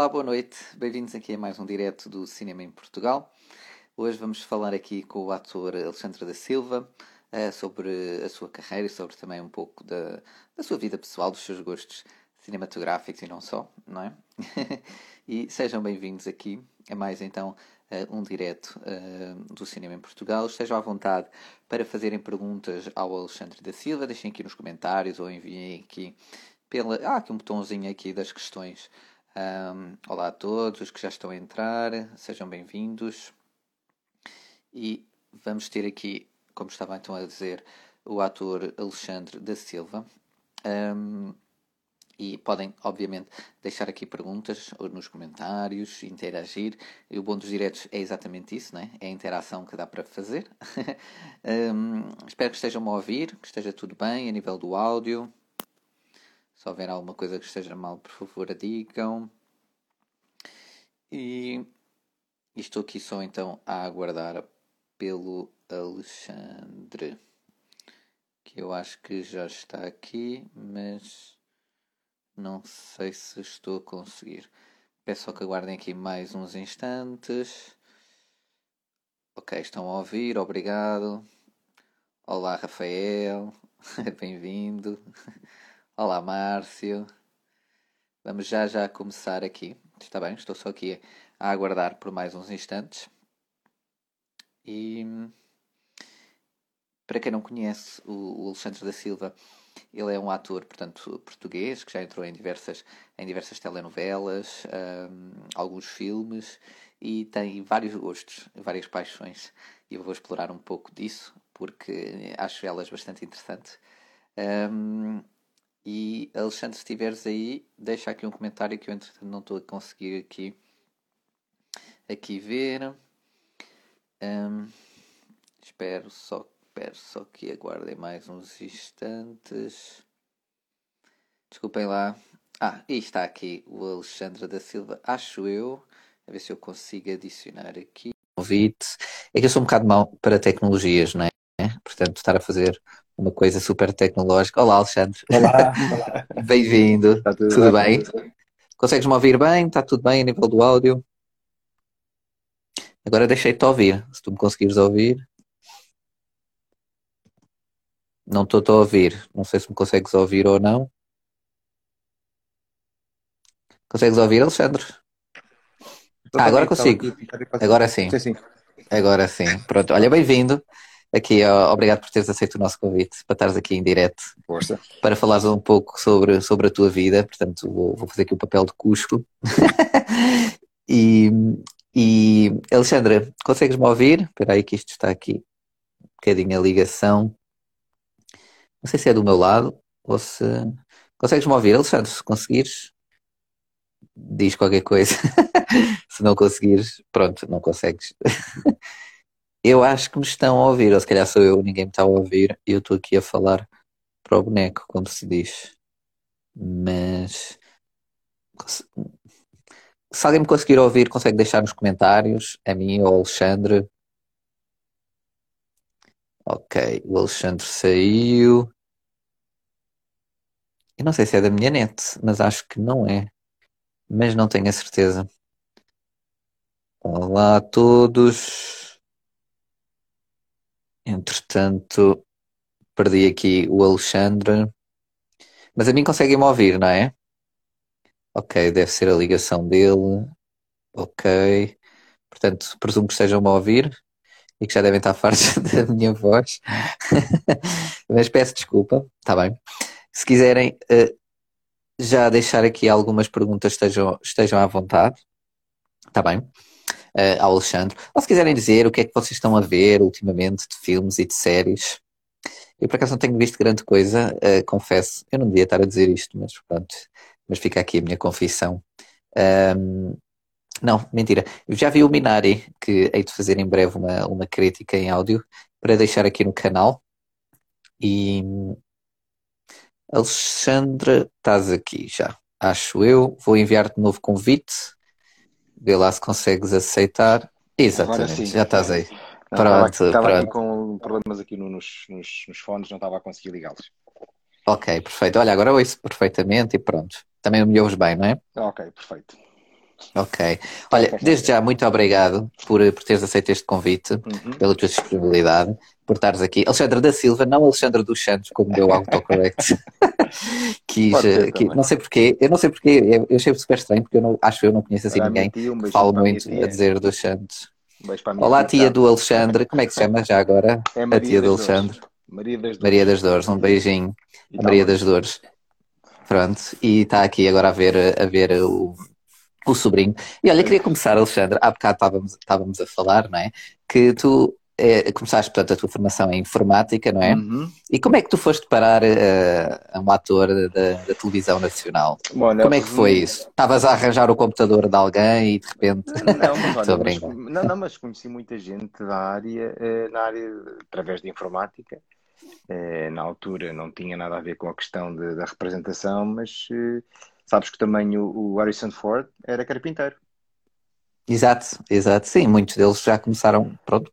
Olá, boa noite. Bem-vindos aqui a mais um direto do Cinema em Portugal. Hoje vamos falar aqui com o ator Alexandre da Silva uh, sobre a sua carreira e sobre também um pouco da, da sua vida pessoal, dos seus gostos cinematográficos e não só, não é? e sejam bem-vindos aqui a mais então uh, um direto uh, do Cinema em Portugal. Estejam à vontade para fazerem perguntas ao Alexandre da Silva, deixem aqui nos comentários ou enviem aqui pela. Ah, aqui um botãozinho aqui das questões um, olá a todos os que já estão a entrar, sejam bem-vindos. E vamos ter aqui, como estava então a dizer, o ator Alexandre da Silva. Um, e podem, obviamente, deixar aqui perguntas ou nos comentários, interagir. E o bom dos diretos é exatamente isso, né? é a interação que dá para fazer. um, espero que estejam a ouvir, que esteja tudo bem a nível do áudio. Se houver alguma coisa que esteja mal, por favor, digam. E, e estou aqui só então a aguardar pelo Alexandre. Que eu acho que já está aqui, mas não sei se estou a conseguir. Peço só que aguardem aqui mais uns instantes. Ok, estão a ouvir, obrigado. Olá, Rafael, bem-vindo. Olá, Márcio. Vamos já já começar aqui. Está bem, estou só aqui a aguardar por mais uns instantes. E para quem não conhece o Alexandre da Silva, ele é um ator, portanto, português, que já entrou em diversas, em diversas telenovelas, um, alguns filmes e tem vários gostos, várias paixões. E eu vou explorar um pouco disso, porque acho elas bastante interessantes. Um, e Alexandre, se estiveres aí, deixa aqui um comentário que eu entretanto não estou a conseguir aqui, aqui ver. Um, espero só, espero só que aguardem mais uns instantes. Desculpem lá. Ah, e está aqui o Alexandre da Silva, acho eu. A ver se eu consigo adicionar aqui. Convite. É que eu sou um bocado mau para tecnologias, não é? Portanto, estar a fazer uma coisa super tecnológica. Olá, Alexandre. Olá, olá. Bem-vindo. tudo, tudo bem? bem? Consegues-me ouvir bem? Está tudo bem a nível do áudio? Agora deixei-te ouvir, se tu me conseguires ouvir. Não estou a ouvir. Não sei se me consegues ouvir ou não. Consegues ouvir, Alexandre? Ah, agora consigo. Agora sim. Agora sim. Pronto. Olha, bem-vindo aqui, obrigado por teres aceito o nosso convite para estares aqui em direto. Força. Para falares um pouco sobre, sobre a tua vida, portanto vou, vou fazer aqui o papel de Cusco. e, e Alexandra, consegues-me ouvir? Espera aí que isto está aqui um bocadinho a ligação. Não sei se é do meu lado ou se... Consegues-me ouvir, Alexandre? Se conseguires, diz qualquer coisa. se não conseguires, pronto, não consegues. Eu acho que me estão a ouvir, ou se calhar sou eu, ninguém me está a ouvir, e eu estou aqui a falar para o boneco, como se diz. Mas se alguém me conseguir ouvir, consegue deixar nos comentários, a mim ou ao Alexandre. Ok, o Alexandre saiu. Eu não sei se é da minha net, mas acho que não é. Mas não tenho a certeza. Olá a todos. Entretanto, perdi aqui o Alexandre. Mas a mim conseguem-me ouvir, não é? Ok, deve ser a ligação dele. Ok. Portanto, presumo que estejam-me a ouvir e que já devem estar fartos da minha voz. Mas peço desculpa, está bem. Se quiserem uh, já deixar aqui algumas perguntas, estejam, estejam à vontade. Está bem? Uh, ao Alexandre. Ou se quiserem dizer o que é que vocês estão a ver ultimamente de filmes e de séries. Eu por acaso não tenho visto grande coisa, uh, confesso. Eu não devia estar a dizer isto, mas pronto. Mas fica aqui a minha confissão. Um, não, mentira. Eu já vi o Minari, que hei de fazer em breve uma, uma crítica em áudio para deixar aqui no canal. E Alexandre, estás aqui já, acho eu. Vou enviar-te novo convite Vê lá se consegues aceitar. Exatamente, já estás aí. Não, pronto, estava, pronto. aqui com problemas aqui nos, nos, nos fones, não estava a conseguir ligá-los. Ok, perfeito. Olha, agora ouço perfeitamente e pronto. Também me ouves bem, não é? Ok, perfeito. Ok. Olha, desde já, muito obrigado por, por teres aceito este convite, uhum. pela tua disponibilidade, por estares aqui. Alexandra da Silva, não Alexandra dos Santos, como deu autocorrect. Quis, que, não sei porquê, eu não sei porquê, eu, eu achei super estranho, porque eu não, acho que eu não conheço assim ninguém tia, um que fala muito a dizer dos Santos. Olá, tia tá? do Alexandre, como é que se chama já agora? É a tia do Alexandre. Maria das Dores. Maria das Dores, um beijinho. A Maria das Dores. Pronto, e está aqui agora a ver, a ver o, o sobrinho. E olha, queria começar, Alexandre, há bocado estávamos, estávamos a falar, não é? Que tu é, começaste, portanto, a tua formação em informática, não é? Uhum. E como é que tu foste parar uh, a um ator da, da televisão nacional? Bom, como é que foi isso? Estavas a arranjar o computador de alguém e de repente. Não, mas, olha, mas, não, não, mas conheci muita gente da área, uh, na área através de informática. Uh, na altura não tinha nada a ver com a questão de, da representação, mas sabes que também o, o Harrison Ford era carpinteiro. Exato, exato. Sim, muitos deles já começaram, pronto,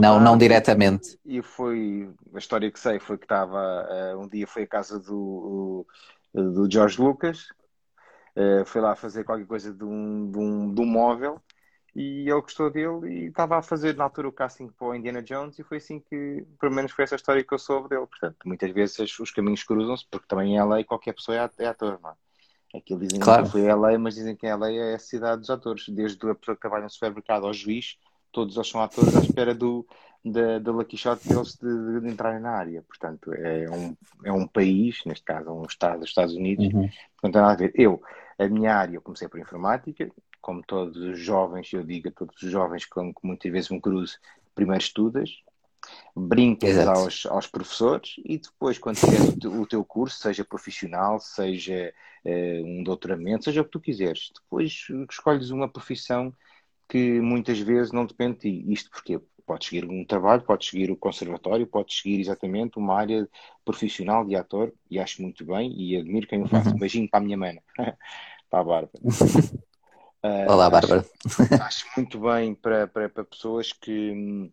não, não diretamente. E foi, a história que sei foi que estava, uh, um dia foi a casa do, do George Lucas, uh, foi lá fazer qualquer coisa de um, de, um, de um móvel e ele gostou dele e estava a fazer na altura o casting para o Indiana Jones e foi assim que, pelo menos foi essa história que eu soube dele. Portanto, muitas vezes os caminhos cruzam-se porque também é lei qualquer pessoa é, é ator, não é? Aquilo dizem claro. que foi LA, mas dizem que LA é a cidade dos atores. Desde a pessoa que trabalha no supermercado ao juiz, todos eles são atores à espera do, da, da Lucky Shot deles de, de, entrarem na área. Portanto, é um, é um país, neste caso, um estado dos Estados Unidos, uhum. não tem nada a ver. Eu, a minha área, eu comecei por informática, como todos os jovens, eu digo a todos os jovens com que muitas vezes me cruzo, primeiro estudas, brincas aos, aos professores e depois, quando tiveres o, teu curso, seja profissional, seja uh, um doutoramento, seja o que tu quiseres, depois escolhes uma profissão que muitas vezes não depende de ti. Isto porque podes seguir um trabalho, podes seguir o conservatório, podes seguir exatamente uma área profissional de ator e acho muito bem e admiro quem o faz. Uhum. Um beijinho para a minha mana, para a Bárbara. Uh, Olá, Bárbara. Acho, acho, muito bem para, para, para pessoas que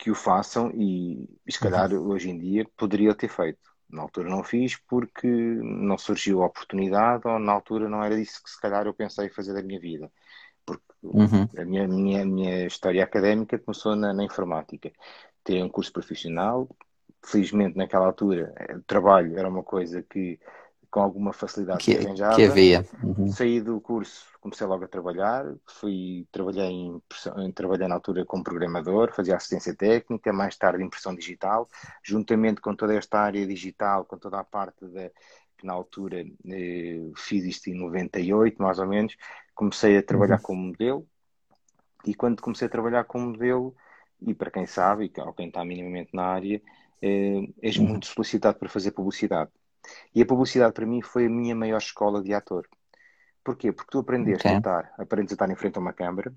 que o façam e, e se calhar uhum. hoje em dia poderia ter feito. Na altura não fiz porque não surgiu a oportunidade ou na altura não era isso que se calhar eu pensei fazer da minha vida. Porque uhum. a minha, minha, minha história académica começou na, na informática. Ter um curso profissional, felizmente naquela altura o trabalho era uma coisa que com alguma facilidade que, arranjava. Que havia. Uhum. Saí do curso, comecei logo a trabalhar, fui, trabalhei, em, trabalhei na altura como programador, fazia assistência técnica, mais tarde impressão digital, juntamente com toda esta área digital, com toda a parte da que na altura eh, fiz isto em 98, mais ou menos, comecei a trabalhar uhum. como modelo, e quando comecei a trabalhar como modelo, e para quem sabe, e quem está minimamente na área, eh, és uhum. muito solicitado para fazer publicidade. E a publicidade para mim foi a minha maior escola de ator. Porquê? Porque tu aprendeste okay. a estar, aprendes a estar em frente a uma câmara,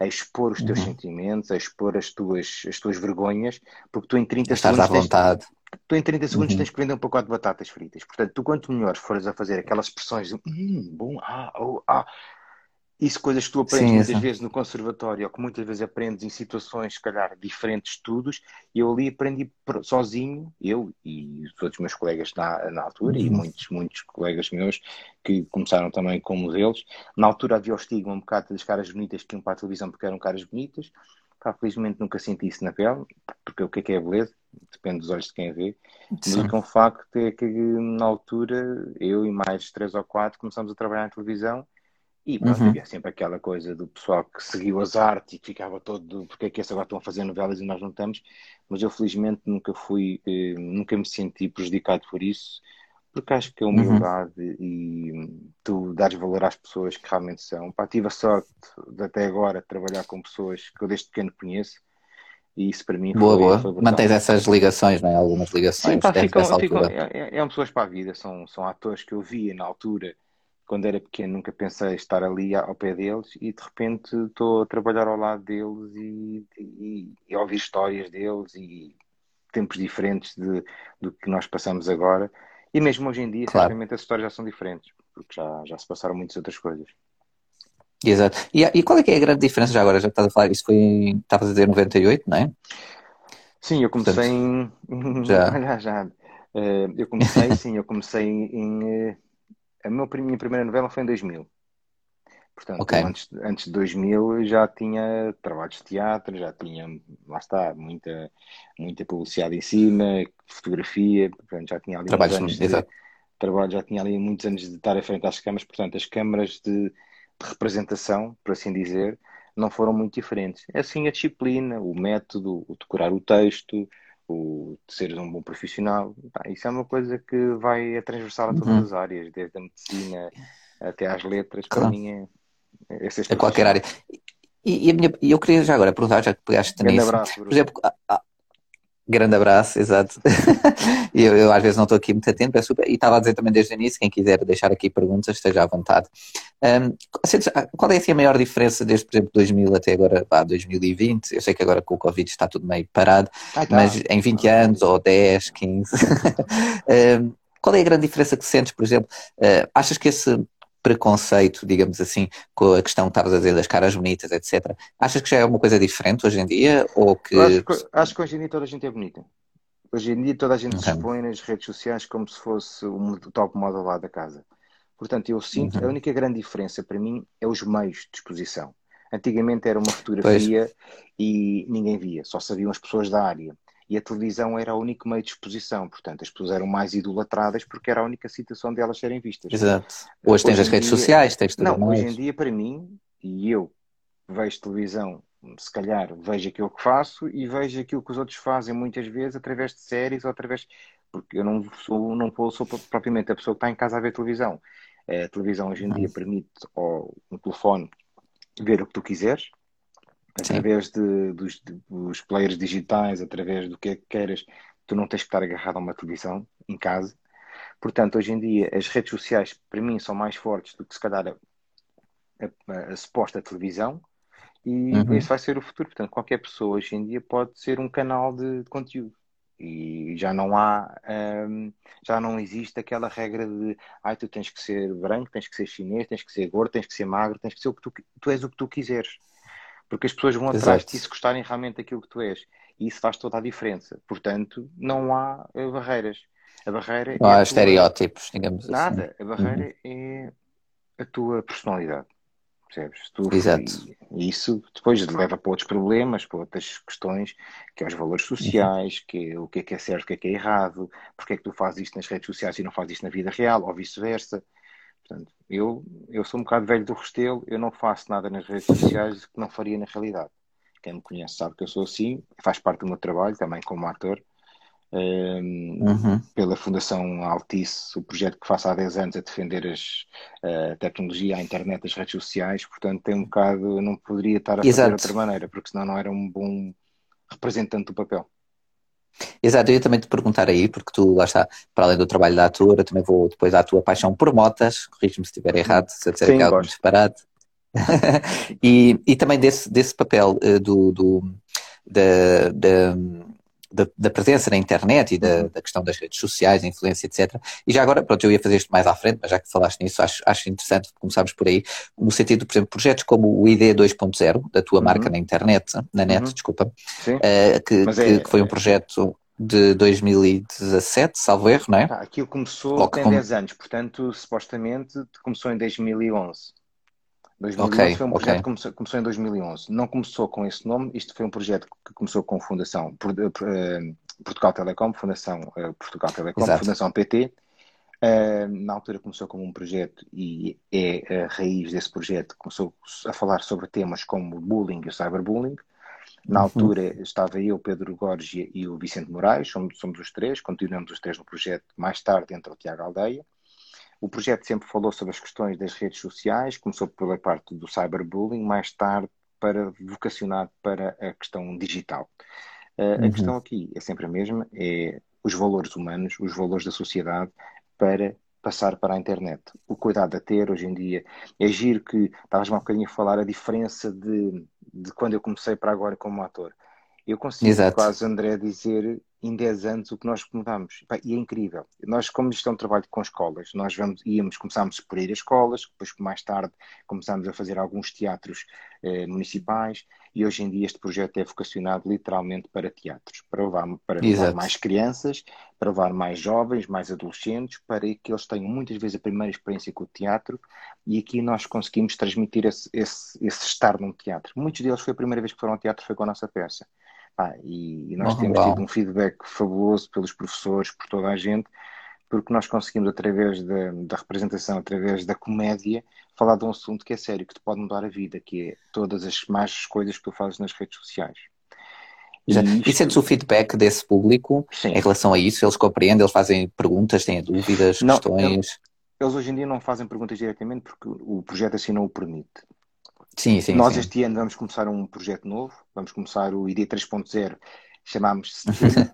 a expor os teus uhum. sentimentos, a expor as tuas, as tuas vergonhas, porque tu em 30 Estás segundos. À vontade. Tens, tu em 30 segundos uhum. tens que vender um pacote de batatas fritas. Portanto, tu quanto melhor fores a fazer aquelas expressões de hum, bom, ah, oh, ah, isso coisas que tu aprendes Sim, muitas vezes no conservatório, ou que muitas vezes aprendes em situações, se calhar, diferentes estudos, e eu ali aprendi sozinho, eu e todos os meus colegas na, na altura, uhum. e muitos, muitos colegas meus que começaram também como modelos. Na altura havia o estigma um bocado das caras bonitas que iam para a televisão porque eram caras bonitas. Pá, felizmente nunca senti isso na pele, porque o que é que é beleza? Depende dos olhos de quem vê. Mas o que é um facto é que na altura, eu e mais três ou quatro começamos a trabalhar em televisão e pronto, uhum. havia sempre aquela coisa do pessoal que seguiu as artes e que ficava todo porque é que esses agora estão a fazer novelas e nós não estamos, mas eu felizmente nunca fui, eh, nunca me senti prejudicado por isso, porque acho que a uhum. humildade uhum. e tu dares valor às pessoas que realmente são. Pá, tive a sorte de até agora trabalhar com pessoas que eu desde pequeno conheço e isso para mim boa, foi, boa. Foi Mantens essas ligações, não é? Algumas ligações. Sim, pá, ficam, ficam, é, é, é, pessoas para a vida, são, são atores que eu via na altura quando era pequeno nunca pensei estar ali ao pé deles e de repente estou a trabalhar ao lado deles e, e, e ouvir histórias deles e tempos diferentes de, do que nós passamos agora. E mesmo hoje em dia, claro. certamente as histórias já são diferentes, porque já, já se passaram muitas outras coisas. Exato. E, e qual é que é a grande diferença já agora? Já estás a falar, isso foi em, estavas a dizer 98, não é? Sim, eu comecei Portanto, em. Já. já, já. Uh, eu comecei, sim, eu comecei em. A minha primeira novela foi em 2000. Portanto, okay. antes, antes de 2000 já tinha trabalhos de teatro, já tinha, lá está, muita, muita publicidade em cima, fotografia, portanto, já tinha ali trabalhos anos de, exato. trabalho, já tinha ali muitos anos de estar à frente às câmaras, portanto, as câmaras de, de representação, por assim dizer, não foram muito diferentes. É assim a disciplina, o método, o decorar o texto, o de seres um bom profissional, isso é uma coisa que vai a transversal a todas uhum. as áreas, desde a medicina até às letras, claro. para mim é, a qualquer área. E, e minha, eu queria já agora perguntar, já que pegaste também Grande abraço, Por exemplo, grande abraço, exato. eu, eu, às vezes não estou aqui muito atento, é super, e estava a dizer também desde o início, quem quiser deixar aqui perguntas, esteja à vontade. Um, qual é assim, a maior diferença desde, por exemplo, 2000 até agora, pá, 2020? Eu sei que agora com o Covid está tudo meio parado, tá. mas em 20 anos, ou 10, 15, um, qual é a grande diferença que sentes, por exemplo? Uh, achas que esse preconceito, digamos assim, com a questão que estavas a dizer das caras bonitas, etc. Achas que já é uma coisa diferente hoje em dia? Ou que... Acho, que acho que hoje em dia toda a gente é bonita. Hoje em dia toda a gente okay. se expõe nas redes sociais como se fosse o top moda lá da casa. Portanto, eu sinto, uhum. a única grande diferença para mim é os meios de exposição. Antigamente era uma fotografia pois. e ninguém via, só sabiam as pessoas da área e a televisão era o único meio de exposição, portanto as pessoas eram mais idolatradas porque era a única situação de elas serem vistas. Exato. Hoje, hoje tens as redes dia... sociais, tens tudo Não, mais. hoje em dia para mim, e eu vejo televisão, se calhar vejo aquilo que faço e vejo aquilo que os outros fazem muitas vezes através de séries ou através... porque eu não sou, não sou propriamente a pessoa que está em casa a ver televisão. A televisão hoje em dia permite ao um telefone ver o que tu quiseres, através de, dos, dos players digitais, através do que é que queiras, tu não tens que estar agarrado a uma televisão em casa. Portanto, hoje em dia, as redes sociais, para mim, são mais fortes do que se calhar a, a, a suposta televisão. E uhum. esse vai ser o futuro. Portanto, qualquer pessoa hoje em dia pode ser um canal de, de conteúdo. E já não há, um, já não existe aquela regra de ai, tu tens que ser branco, tens que ser chinês, tens que ser gordo, tens que ser magro, tens que ser o que tu, tu és o que tu quiseres porque as pessoas vão atrás de ti se gostarem realmente daquilo que tu és. E isso faz toda a diferença. Portanto, não há uh, barreiras. A barreira não é há tua... estereótipos, digamos Nada. assim. A barreira uhum. é a tua personalidade. Percebes? Tu, Exato. E isso depois leva para outros problemas, para outras questões, que é os valores uhum. sociais, que é o que é que é certo, o que é que é errado, porque é que tu fazes isto nas redes sociais e não fazes isto na vida real, ou vice-versa. Portanto, eu, eu sou um bocado velho do Restelo, eu não faço nada nas redes sociais que não faria na realidade. Quem me conhece sabe que eu sou assim, faz parte do meu trabalho também como ator. Um, uhum. Pela Fundação Altice, o projeto que faço há 10 anos é defender as, a tecnologia, a internet, as redes sociais, portanto tem um bocado, eu não poderia estar a Exato. fazer de outra maneira, porque senão não era um bom representante do papel. Exato, eu ia também te perguntar aí, porque tu, lá está, para além do trabalho da atora, também vou depois à tua paixão por motas, corrige-me se estiver errado, se eu disser que é algo disparado. e, e também desse, desse papel uh, do, do da, da, da, da, presença na internet e da, uhum. da, questão das redes sociais, influência, etc. E já agora, pronto, eu ia fazer isto mais à frente, mas já que falaste nisso, acho, acho interessante começarmos por aí, no sentido, por exemplo, projetos como o ID 2.0, da tua uhum. marca na internet, na net, uhum. desculpa, uh, que, é, que, foi um é. projeto de 2017, salvo erro, não é? Ah, aquilo começou Ou tem com... 10 anos, portanto, supostamente começou em 2011. 2011 okay, foi um projeto okay. que começou, começou, em 2011. Não começou com esse nome, isto foi um projeto que começou com a Fundação uh, Portugal Telecom, Fundação uh, Portugal Telecom, Exato. Fundação PT. Na altura começou como um projeto e é a raiz desse projeto. Começou a falar sobre temas como bullying e o cyberbullying. Na uhum. altura uhum. estava eu, Pedro Gorgia e o Vicente Moraes, somos, somos os três, continuamos os três no projeto. Mais tarde entra o Tiago Aldeia. O projeto sempre falou sobre as questões das redes sociais, começou pela parte do cyberbullying, mais tarde para vocacionar para a questão digital. Uh, uhum. A questão aqui é sempre a mesma, é os valores humanos, os valores da sociedade para passar para a internet. O cuidado a ter hoje em dia é giro que estavas um bocadinho a falar a diferença de, de quando eu comecei para agora como ator. Eu consigo Exato. quase, André, dizer em 10 anos o que nós mudamos. E é incrível. Nós, como isto é um trabalho com escolas, nós vamos, íamos, começámos por ir a escolas, depois mais tarde começámos a fazer alguns teatros eh, municipais e hoje em dia este projeto é vocacionado literalmente para teatros, para levar, para levar mais crianças, para levar mais jovens, mais adolescentes, para que eles tenham muitas vezes a primeira experiência com o teatro e aqui nós conseguimos transmitir esse, esse, esse estar num teatro. Muitos deles foi a primeira vez que foram ao teatro foi com a nossa peça. Ah, e, e, nós oh, temos tido um feedback fabuloso pelos professores, por toda a gente, porque nós conseguimos, através da, da, representação, através da comédia, falar de um assunto que é sério, que te pode mudar a vida, que é todas as más coisas que tu fazes nas redes sociais. E, isto... e sentes o feedback desse público Sim. em relação a isso? Eles compreendem, eles fazem perguntas, têm dúvidas, não, questões? Eles, eles hoje em dia não fazem perguntas diretamente porque o projeto assim não o permite. Sim, sim. Nós sim. este ano vamos começar um projeto novo, vamos começar o ID 3.0, chamamos Streamed,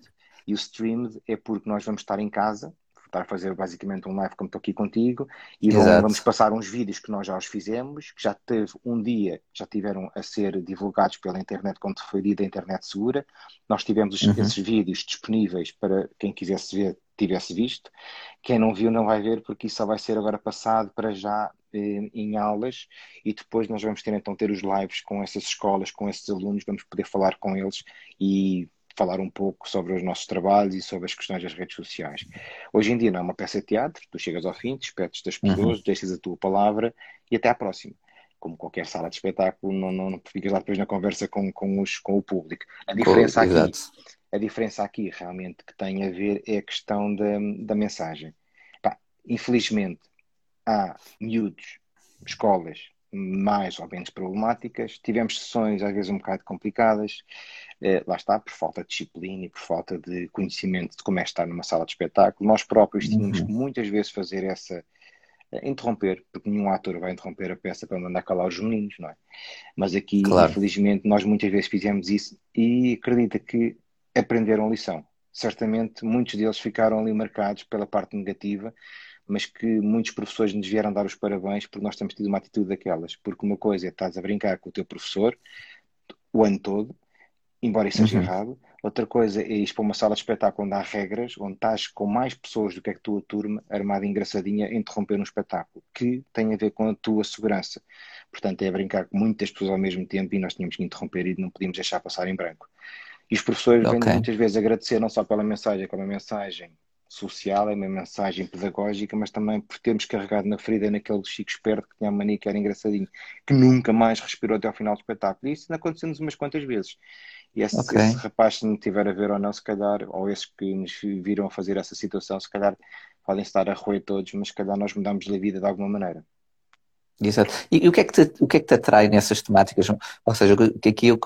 e o Streamed é porque nós vamos estar em casa, estar a fazer basicamente um live como estou aqui contigo, e vamos, vamos passar uns vídeos que nós já os fizemos, que já teve um dia, já tiveram a ser divulgados pela internet quando foi dita a internet segura. Nós tivemos uhum. esses vídeos disponíveis para quem quisesse ver, tivesse visto. Quem não viu não vai ver, porque isso só vai ser agora passado para já em aulas e depois nós vamos ter então ter os lives com essas escolas, com esses alunos, vamos poder falar com eles e falar um pouco sobre os nossos trabalhos e sobre as questões das redes sociais. Hoje em dia não é uma peça de teatro, tu chegas ao fim, despedes das pessoas, uhum. deixas a tua palavra e até à próxima. Como qualquer sala de espetáculo, não, não, não ficas lá depois na conversa com, com, os, com o público. A diferença aqui, a diferença aqui realmente que tem a ver é a questão da, da mensagem. Pá, infelizmente, há miúdos, escolas mais ou menos problemáticas, tivemos sessões às vezes um bocado complicadas, eh, lá está, por falta de disciplina e por falta de conhecimento de como é estar numa sala de espetáculo. Nós próprios tínhamos uhum. que muitas vezes fazer essa eh, interromper, porque nenhum ator vai interromper a peça para mandar calar os meninos, não é? Mas aqui, claro. infelizmente, nós muitas vezes fizemos isso e acredita que aprenderam lição. Certamente muitos deles ficaram ali marcados pela parte negativa, mas que muitos professores nos vieram dar os parabéns porque nós temos tido uma atitude daquelas. Porque uma coisa é estás a brincar com o teu professor o ano todo, embora isso seja uhum. errado. Outra coisa é ir para uma sala de espetáculo onde há regras, onde estás com mais pessoas do que a tua turma, armada engraçadinha, a interromper um espetáculo, que tem a ver com a tua segurança. Portanto, é brincar com muitas pessoas ao mesmo tempo e nós tínhamos que interromper e não podíamos deixar passar em branco. E os professores okay. vêm muitas vezes agradecer não só pela mensagem, como a mensagem social, é uma mensagem pedagógica, mas também por termos carregado na ferida naquele Chico esperto que tinha a mania que era engraçadinho, que nunca mais respirou até ao final do espetáculo. E isso aconteceu-nos umas quantas vezes. E esse, okay. esse, rapaz, se me tiver a ver ou não, se calhar, ou esses que nos viram a fazer essa situação, se calhar podem estar a roer todos, mas se calhar nós mudamos a vida de alguma maneira. Exato. E, e, o, que é que te, o que é que te atrai nessas temáticas? Ou seja, que aqui eu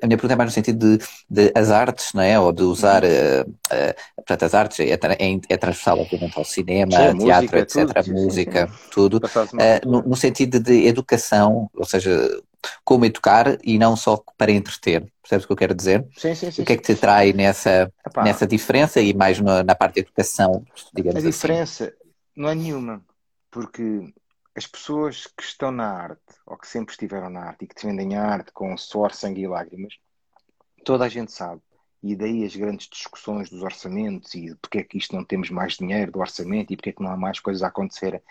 a minha pergunta é mais no sentido de, de as artes, não é? Ou de usar, uh, uh, portanto, as artes é, é, é transversal, obviamente, ao cinema, sim, teatro, música, etc., tudo, música, sim, sim. tudo, uh, no, no, sentido de educação, ou seja, como educar e não só para entreter. Percebes o que eu quero dizer? Sim, sim, sim. O que é que te trai nessa, nessa diferença e mais na, na parte de educação, digamos A assim? diferença não é nenhuma, porque as pessoas que estão na arte, ou que sempre estiveram na arte e que defendem a arte com suor, sangue e lágrimas, toda a gente sabe. E daí as grandes discussões dos orçamentos e porque é que isto não temos mais dinheiro do orçamento e porque é que não há mais coisas a acontecer.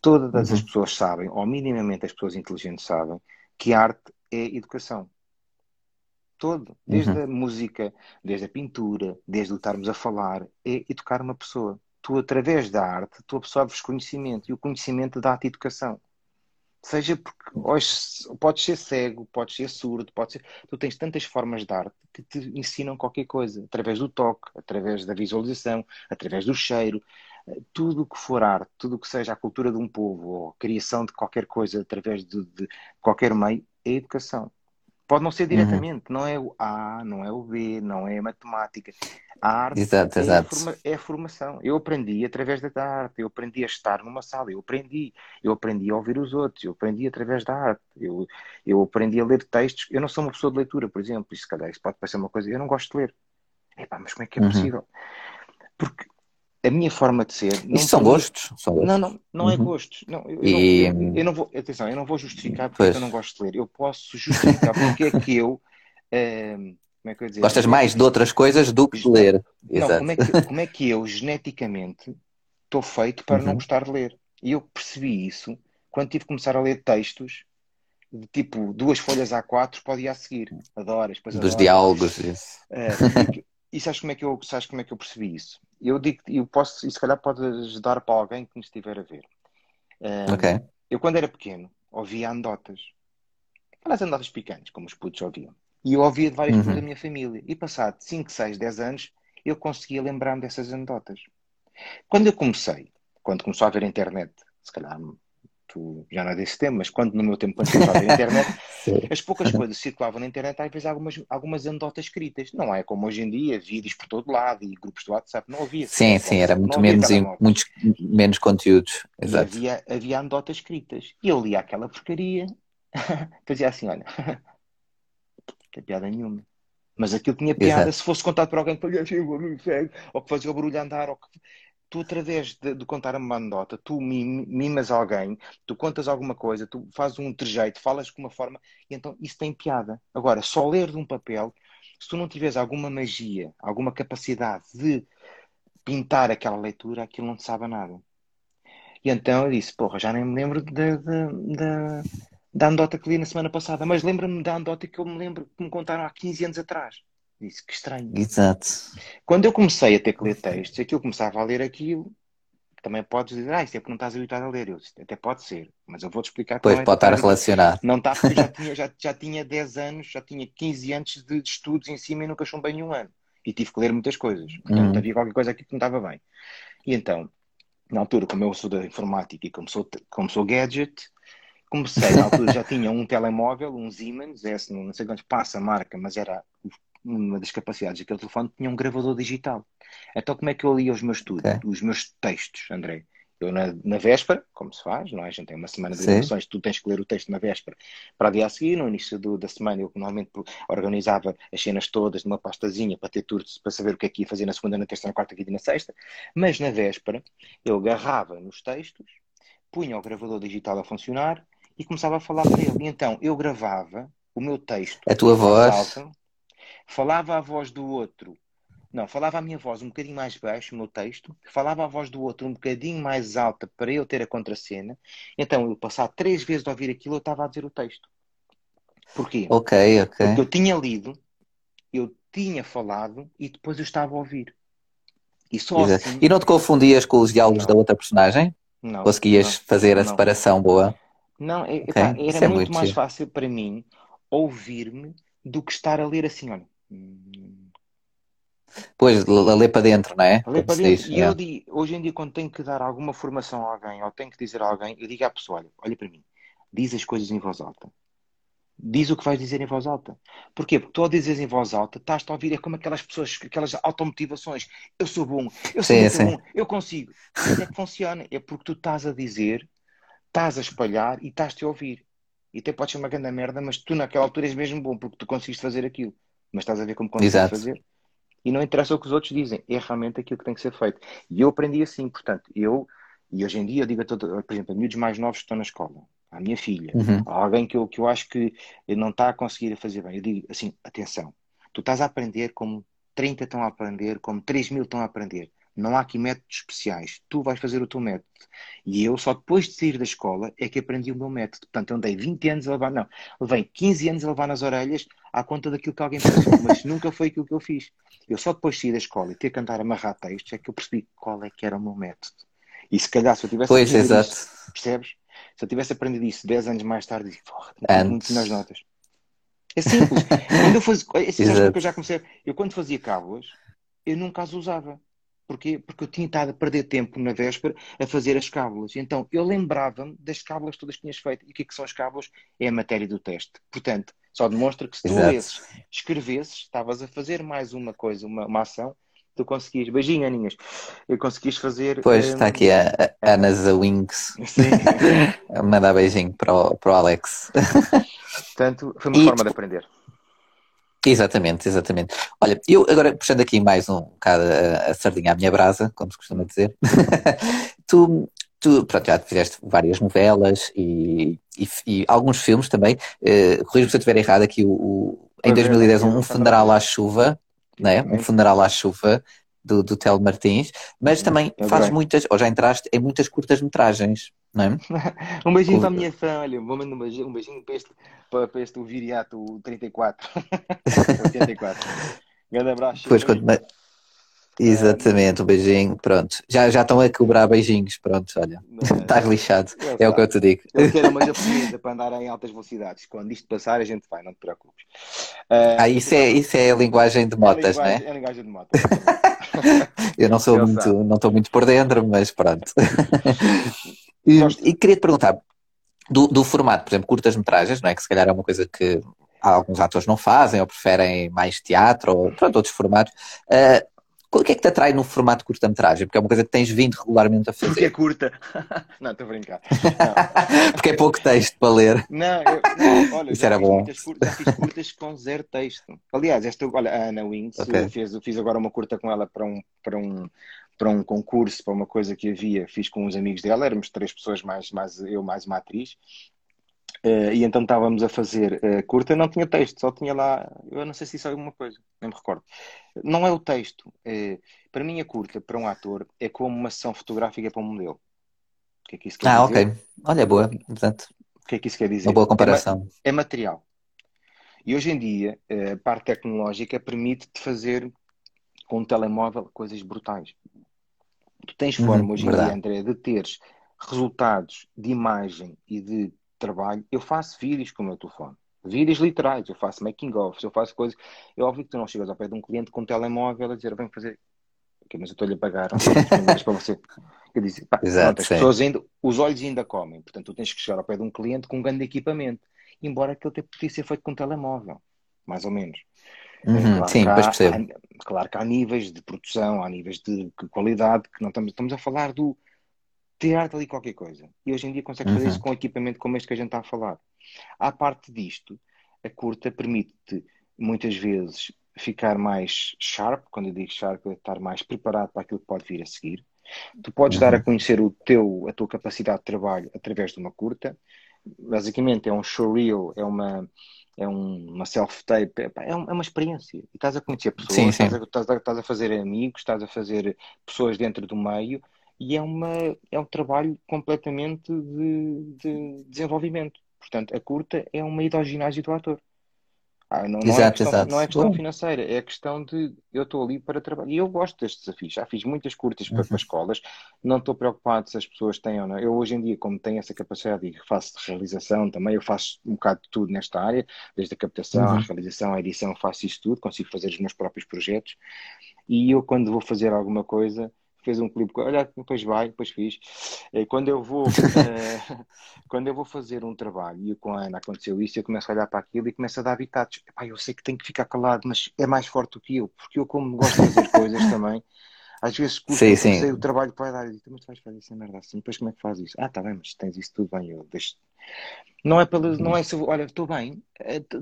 Todas uhum. as pessoas sabem, ou minimamente as pessoas inteligentes sabem, que arte é educação. Todo. Desde uhum. a música, desde a pintura, desde o estarmos a falar, é educar uma pessoa tu, através da arte, tu absorves conhecimento e o conhecimento dá-te educação. Seja porque hoje podes ser cego, podes ser surdo, podes ser... tu tens tantas formas de arte que te ensinam qualquer coisa, através do toque, através da visualização, através do cheiro, tudo o que for arte, tudo o que seja a cultura de um povo ou a criação de qualquer coisa através de, de qualquer meio, é educação. Pode não ser uhum. diretamente, uhum. não é o A, não é o B, não é a matemática. A arte exato, é, exato. A forma, é, A formação. Eu aprendi através da arte, eu aprendi a estar numa sala, eu aprendi, eu aprendi a ouvir os outros, eu aprendi através da arte, eu, eu aprendi a ler textos. Eu não sou uma pessoa de leitura, por exemplo, e se calhar isso pode parecer uma coisa, eu não gosto de ler. Epá, mas como é que é uhum. possível? Porque a minha forma de ser. Isso são gostos? são gostos? Não, não, não é uhum. é gostos. Não, eu, e... não, eu, eu, não vou, atenção, eu não vou justificar porque eu não gosto de ler. Eu posso justificar porque é que eu uh, como é que eu dizer? Gostas mais de outras coisas do que de ler. Não, Exato. como é, que, como é que eu, geneticamente, estou feito para não Uhum. gostar de ler? E eu percebi isso quando tive que começar a ler textos de tipo duas folhas A4 para o dia a seguir. Adoras, depois Dos adoras. diálogos. isso. É, e, e sabes como é que eu, sabes como é que eu percebi isso? Eu digo, eu posso, e se calhar pode ajudar para alguém que me estiver a ver. Ok. Eu, quando era pequeno, ouvia anedotas. Aquelas anedotas picantes, como os putos ouviam. E eu ouvia de várias Uhum. pessoas da minha família. E passado 5, 6, 10 anos, eu conseguia lembrar-me dessas anedotas. Quando eu comecei, quando começou a haver internet, se calhar tu já não é desse tempo, mas quando no meu tempo, quando começou a haver internet, as poucas coisas que circulavam na internet, às vezes algumas, algumas anedotas escritas. Não é como hoje em dia, vídeos por todo lado e grupos do WhatsApp. Não havia. Sim, sim, era muito menos, muitos, menos conteúdos. Exato. havia, havia anedotas escritas. E eu lia aquela porcaria, fazia assim, olha, tem piada nenhuma. Mas aquilo tinha piada Exato. se fosse contado por alguém que ou que fazia o barulho andar, ou que... Tu, através de, de contar uma anedota, tu mim- mimas alguém, tu contas alguma coisa, tu fazes um trejeito, falas com uma forma, e então isso tem piada. Agora, só ler de um papel, se tu não tiveres alguma magia, alguma capacidade de pintar aquela leitura, aquilo não te sabe nada. E então eu disse, porra, já nem me lembro da, da, anedota que li na semana passada, mas lembra-me da anedota que eu me lembro que me contaram há 15 anos atrás. Disse, que estranho. Exato. Quando eu comecei a ter que ler textos, aquilo começava a ler aquilo, também podes dizer, ah, isto é porque não estás habituado a ler. Eu disse, até pode ser, mas eu vou-te explicar que Pois é pode estar relacionado. Não está porque eu já tinha, já, já tinha 10 anos, já tinha 15 anos de, de estudos em cima e nunca chumbei nenhum ano. E tive que ler muitas coisas. Portanto, Uhum. havia qualquer coisa aqui que não estava bem. E então, na altura, como eu sou da informática e como sou, como sou gadget, comecei, na altura já tinha um telemóvel, um Siemens, esse, não sei quantos passa a marca, mas era uma das capacidades daquele telefone, tinha um gravador digital. Então, como é que eu lia os meus estudos, Ok. os meus textos, André? Eu, na, na véspera, como se faz, não é? A gente tem uma semana de gravações, tu tens que ler o texto na véspera para o dia a seguir. No início do- da semana, eu normalmente organizava as cenas todas numa pastazinha para ter tudo, para saber o que é que ia fazer na segunda, na terça, na quarta, quinta e na sexta. Mas na véspera, eu agarrava nos textos, punha o gravador digital a funcionar e começava a falar para ele. E então, eu gravava o meu texto A tua voz alta, falava a voz do outro. Não, falava a minha voz um bocadinho mais baixo, o meu texto, falava a voz do outro um bocadinho mais alta para eu ter a contracena. Então, eu passar três vezes de ouvir aquilo, eu estava a dizer o texto. Porquê? Ok, ok. Porque eu tinha lido, eu tinha falado e depois eu estava a ouvir. E só assim. E não te confundias com os diálogos Não. da outra personagem? Não, Conseguias não, fazer a separação boa? Não, é- Ok, epá, isso era é muito muito mais giro. fácil para mim ouvir-me do que estar a ler assim, olha. Pois, a ler para dentro, não é? A ler Como para dentro. diz. E eu é. digo, hoje em dia, quando tenho que dar alguma formação a alguém, ou tenho que dizer a alguém, eu digo à pessoa: olha, olha para mim, diz as coisas em voz alta. Diz o que vais dizer em voz alta. Porquê? Porque tu ao dizes em voz alta, estás-te a ouvir, é como aquelas pessoas, aquelas automotivações. Eu sou bom, eu sou Sim, muito sim. bom, eu consigo. Mas é que funciona. É porque tu estás a dizer, estás a espalhar e estás-te a ouvir. E até pode ser uma grande merda, mas tu naquela altura és mesmo bom porque tu conseguiste fazer aquilo. Mas estás a ver como consegues Exato. fazer. E não interessa o que os outros dizem, é realmente aquilo que tem que ser feito. E eu aprendi assim, portanto, eu, e hoje em dia eu digo a todo, por exemplo, a miúdos mais novos que estão na escola, à minha filha, Uhum. a alguém que eu, que eu acho que não está a conseguir fazer bem, eu digo assim, atenção, tu estás a aprender como 30 estão a aprender, como 3 mil estão a aprender. Não há aqui métodos especiais. Tu vais fazer o teu método. E eu, só depois de sair da escola, é que aprendi o meu método. Portanto, eu andei 20 anos a levar, não, levei 15 anos a levar nas orelhas à conta daquilo que alguém pensou, mas nunca foi aquilo que eu fiz. Eu só depois de sair da escola e ter que andar a amarrar textos é que eu percebi qual é que era o meu método. E se calhar, se eu tivesse Pois, aprendido exato. isso, percebes? Se eu tivesse aprendido isso 10 anos mais tarde, digo, porra, muito nas notas. É simples. Quando eu fazia, é que eu já comecei? Eu quando fazia cábulas, eu nunca as usava. Porquê? Porque eu tinha estado a perder tempo na véspera a fazer as cábulas. Então, eu lembrava-me das cábulas todas que tinhas feito. E o que é que são as cábulas? É a matéria do teste. Portanto, só demonstra que se tu lesses, escrevesses, estavas a fazer mais uma coisa, uma, uma ação, tu conseguias. Beijinho, Aninhas. Eu conseguias fazer. Pois, hum, está aqui a, a Ana Zawinks mandar beijinho para o, para o Alex. Portanto, foi uma E- forma de aprender. Exatamente, exatamente. Olha, eu agora puxando aqui mais um bocado a, a sardinha à minha brasa, como se costuma dizer, tu, tu pronto, já fizeste várias novelas e, e, e alguns filmes também. Uh, Corrijo-me se eu estiver errado aqui, o, o- em 2010 um, um funeral à chuva, né? um funeral à chuva do, do Tel Martins, mas também é faz muitas, ou já entraste em muitas curtas-metragens, não é? um beijinho para a minha fã, olha, vou mandar um beijinho, um beijinho para, este, para, para este o Viriato 34. 84. Grande abraço. Pois, quando, Exatamente, um beijinho, pronto. Já, já estão a cobrar beijinhos, pronto, olha. Estás lixado, é, é o que eu te digo. Eu quero uma japonesa para andar em altas velocidades. Quando isto passar, a gente vai, não te preocupes. Uh, ah, isso é, isso é a linguagem de motas, é não é? É a linguagem de motas. eu não sou eu muito, não estou muito por dentro, mas pronto. e, e queria te perguntar, do, do formato, por exemplo, curtas-metragens, não é? Que se calhar é uma coisa que alguns atores não fazem ou preferem mais teatro ou pronto, outros formatos. Uh, o que é que te atrai no formato curta-metragem? Porque é uma coisa que tens vindo regularmente a fazer. Porque é curta. não, estou a brincar. Porque é pouco texto para ler. Não, eu, não olha, Isso era bom. Curtas, fiz curtas com zero texto. Aliás, esta, olha, a Ana Wings, okay. fiz, fiz agora uma curta com ela para um, para um, para um concurso, para uma coisa que havia, fiz com uns amigos dela, éramos três pessoas, mais, mais eu, mais uma atriz. Uh, e então estávamos a fazer uh, curta, não tinha texto, só tinha lá, eu não sei se isso é alguma coisa, nem me recordo. Não é o texto. É, para mim, a curta, para um ator, é como uma sessão fotográfica para um modelo. O que é que isso quer ah, dizer? ok. Olha, boa. Portanto, o que é que isso quer dizer? Uma boa comparação. É, é material. E hoje em dia, a parte tecnológica permite-te fazer com um telemóvel coisas brutais. Tu tens uhum, forma hoje em dia, André, de teres resultados de imagem e de trabalho, eu faço vídeos com o meu telefone. Vídeos literais, eu faço making of, eu faço coisas. É óbvio que tu não chegas ao pé de um cliente com um telemóvel a dizer, vem fazer. Ok, mas eu estou-lhe a pagar mais para você. Eu disse, pá, Exato, as pessoas ainda, os olhos ainda comem, portanto tu tens que chegar ao pé de um cliente com um grande equipamento, embora aquele até podia ser feito com um telemóvel, mais ou menos. Uhum, claro, sim, pois percebo. Claro que há níveis de produção, há níveis de qualidade, que não estamos, estamos a falar do tirar ali qualquer coisa. E hoje em dia consegue fazer uhum. isso com equipamento como este que a gente está a falar. À parte disto, a curta permite muitas vezes ficar mais sharp, quando eu digo sharp, é estar mais preparado para aquilo que pode vir a seguir. Tu podes uhum. dar a uhum. conhecer o teu, a tua capacidade de trabalho através de uma curta. Basicamente é um showreel, é uma, é um, uma self-tape, é, é, uma experiência. E estás a conhecer pessoas, sim, sim. Estás, a, estás, a, estás, a, fazer amigos, estás a fazer pessoas dentro do meio e é, uma, é um trabalho completamente de, de desenvolvimento. Portanto, a curta é uma ida ao ginásio do ator. Ah, não, não, exato, é questão, exato. não é questão financeira, é a questão de eu estou ali para trabalhar. E eu gosto destes desafios. Já fiz muitas curtas para, uhum. para escolas, não estou preocupado se as pessoas têm ou não. Eu, hoje em dia, como tenho essa capacidade e faço de realização também, eu faço um bocado de tudo nesta área, desde a captação, uhum. a realização, a edição, faço isso tudo, consigo fazer os meus próprios projetos. E eu, quando vou fazer alguma coisa, fez um clipe, olha, depois vai, depois fiz. Eh, quando eu vou, uh, quando eu vou fazer um trabalho, e com a Ana aconteceu isso, eu começo a olhar para aquilo e começo a dar habitados. Epá, eu sei que tenho que ficar calado, mas é mais forte do que eu, porque eu como gosto de fazer coisas também, às vezes custa sim, sim. sei o trabalho que vai dar, e digo, mas tu vais fazer essa merda assim, depois como é que faz isso? Ah, tá bem, mas tens isso tudo bem, eu deixo não é pelo, não é se eu, olha, estou bem,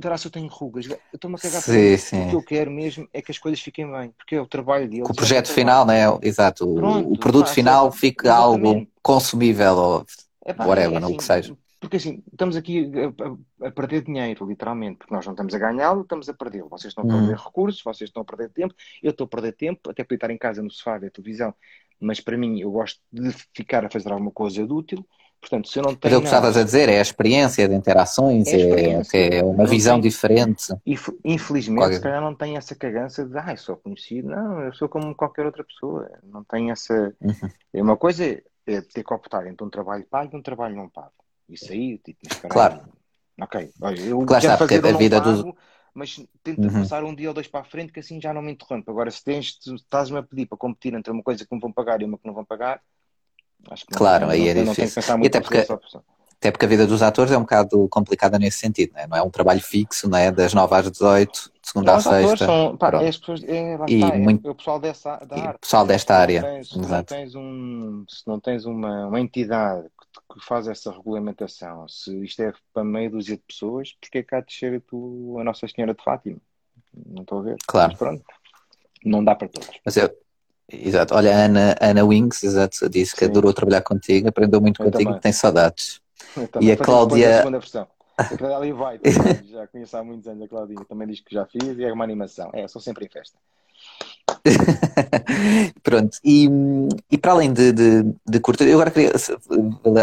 terá se eu tenho rugas, eu estou-me a cagar sim, sim. o que eu quero mesmo é que as coisas fiquem bem, porque é o trabalho deles. o projeto final, né? Exato, Pronto, o produto pá, final fica algo consumível ou Epá, whatever, é assim, não o que seja. Porque assim, estamos aqui a, a, perder dinheiro, literalmente, porque nós não estamos a ganhá-lo, estamos a perdê-lo. Vocês estão a perder hum. recursos, vocês estão a perder tempo, eu estou a perder tempo, até para estar em casa no sofá ver televisão, mas para mim eu gosto de ficar a fazer alguma coisa de útil Portanto, se eu não tenho. Mas o que estavas a dizer é a experiência de interações, é, é, é uma visão tenho... diferente. Infelizmente, Qual... se calhar não tenho essa cagança de, ah, eu sou conhecido. Não, eu sou como qualquer outra pessoa. Não tenho essa. Uhum. É uma coisa é ter que optar entre um trabalho pago e um trabalho não pago. Isso aí, tipo, mas Claro. Ok, olha, eu claro quero está, fazer a vida pago, dos... mas tenta uhum. passar um dia ou dois para a frente que assim já não me interrompe. Agora, se tens, estás-me a pedir para competir entre uma coisa que me vão pagar e uma que não vão pagar claro, não, aí é não, difícil. Não e até porque, até porque a vida dos atores é um bocado complicada nesse sentido, não é, não é um trabalho fixo, não é? Das 9 às 18, de segunda à sexta. São, pá, é é, e está, é muito, o pessoal dessa da arte. pessoal desta se área. Tens, se, não tens um, se não tens uma, uma entidade que, que, faz essa regulamentação, se isto é para meia dúzia de pessoas, porque é que há de tu, a Nossa Senhora de Fátima? Não estou a ver. Claro. Mas pronto, não dá para todos. Mas eu, Exato. Olha, a Ana, Ana Wings exato, disse que Sim. adorou trabalhar contigo, aprendeu muito eu contigo, também. tem saudades. E a Cláudia. A A Claudinha vai, já conheço há muitos anos a Claudinha, também diz que já fiz e é uma animação. É, sou sempre em festa. Pronto, e, e para além de, de, de eu agora queria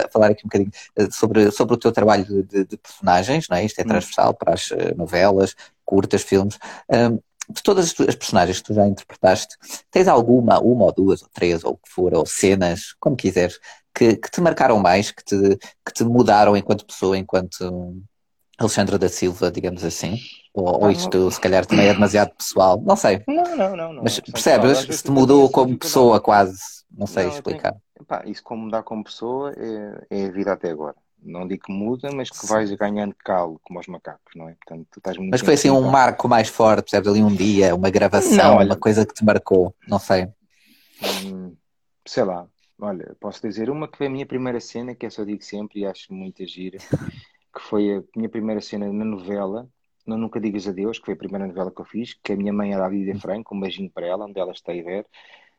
falar aqui um bocadinho eh, sobre, sobre o teu trabalho de, de personagens, não é? Isto é hum. transversal para as eh, novelas, curtas, filmes. Um, de todas as personagens que tu já interpretaste, tens alguma, uma ou duas ou três, ou o que for, ou cenas, como quiseres, que, que te marcaram mais, que te, que te mudaram enquanto pessoa, enquanto Alexandra da Silva, digamos assim? Ou, ou isto se calhar também é demasiado pessoal? Não sei. Não, não, não. não. Mas percebes? Se te mudou como pessoa quase, não sei não, explicar. Tenho... Pá, isso como mudar como pessoa é, é a vida até agora não digo que muda, mas que vais ganhando calo, como os macacos, não é? Portanto, tu estás muito mas foi assim um marco mais forte, percebes? Ali um dia, uma gravação, não, olha, uma coisa que te marcou, não sei. Hum, sei lá, olha, posso dizer uma que foi a minha primeira cena, que essa eu digo sempre e acho muito gira, que foi a minha primeira cena na novela, não Nunca Digas Adeus, que foi a primeira novela que eu fiz, que a minha mãe era a Lídia Franco, um beijinho para ela, onde ela está a ver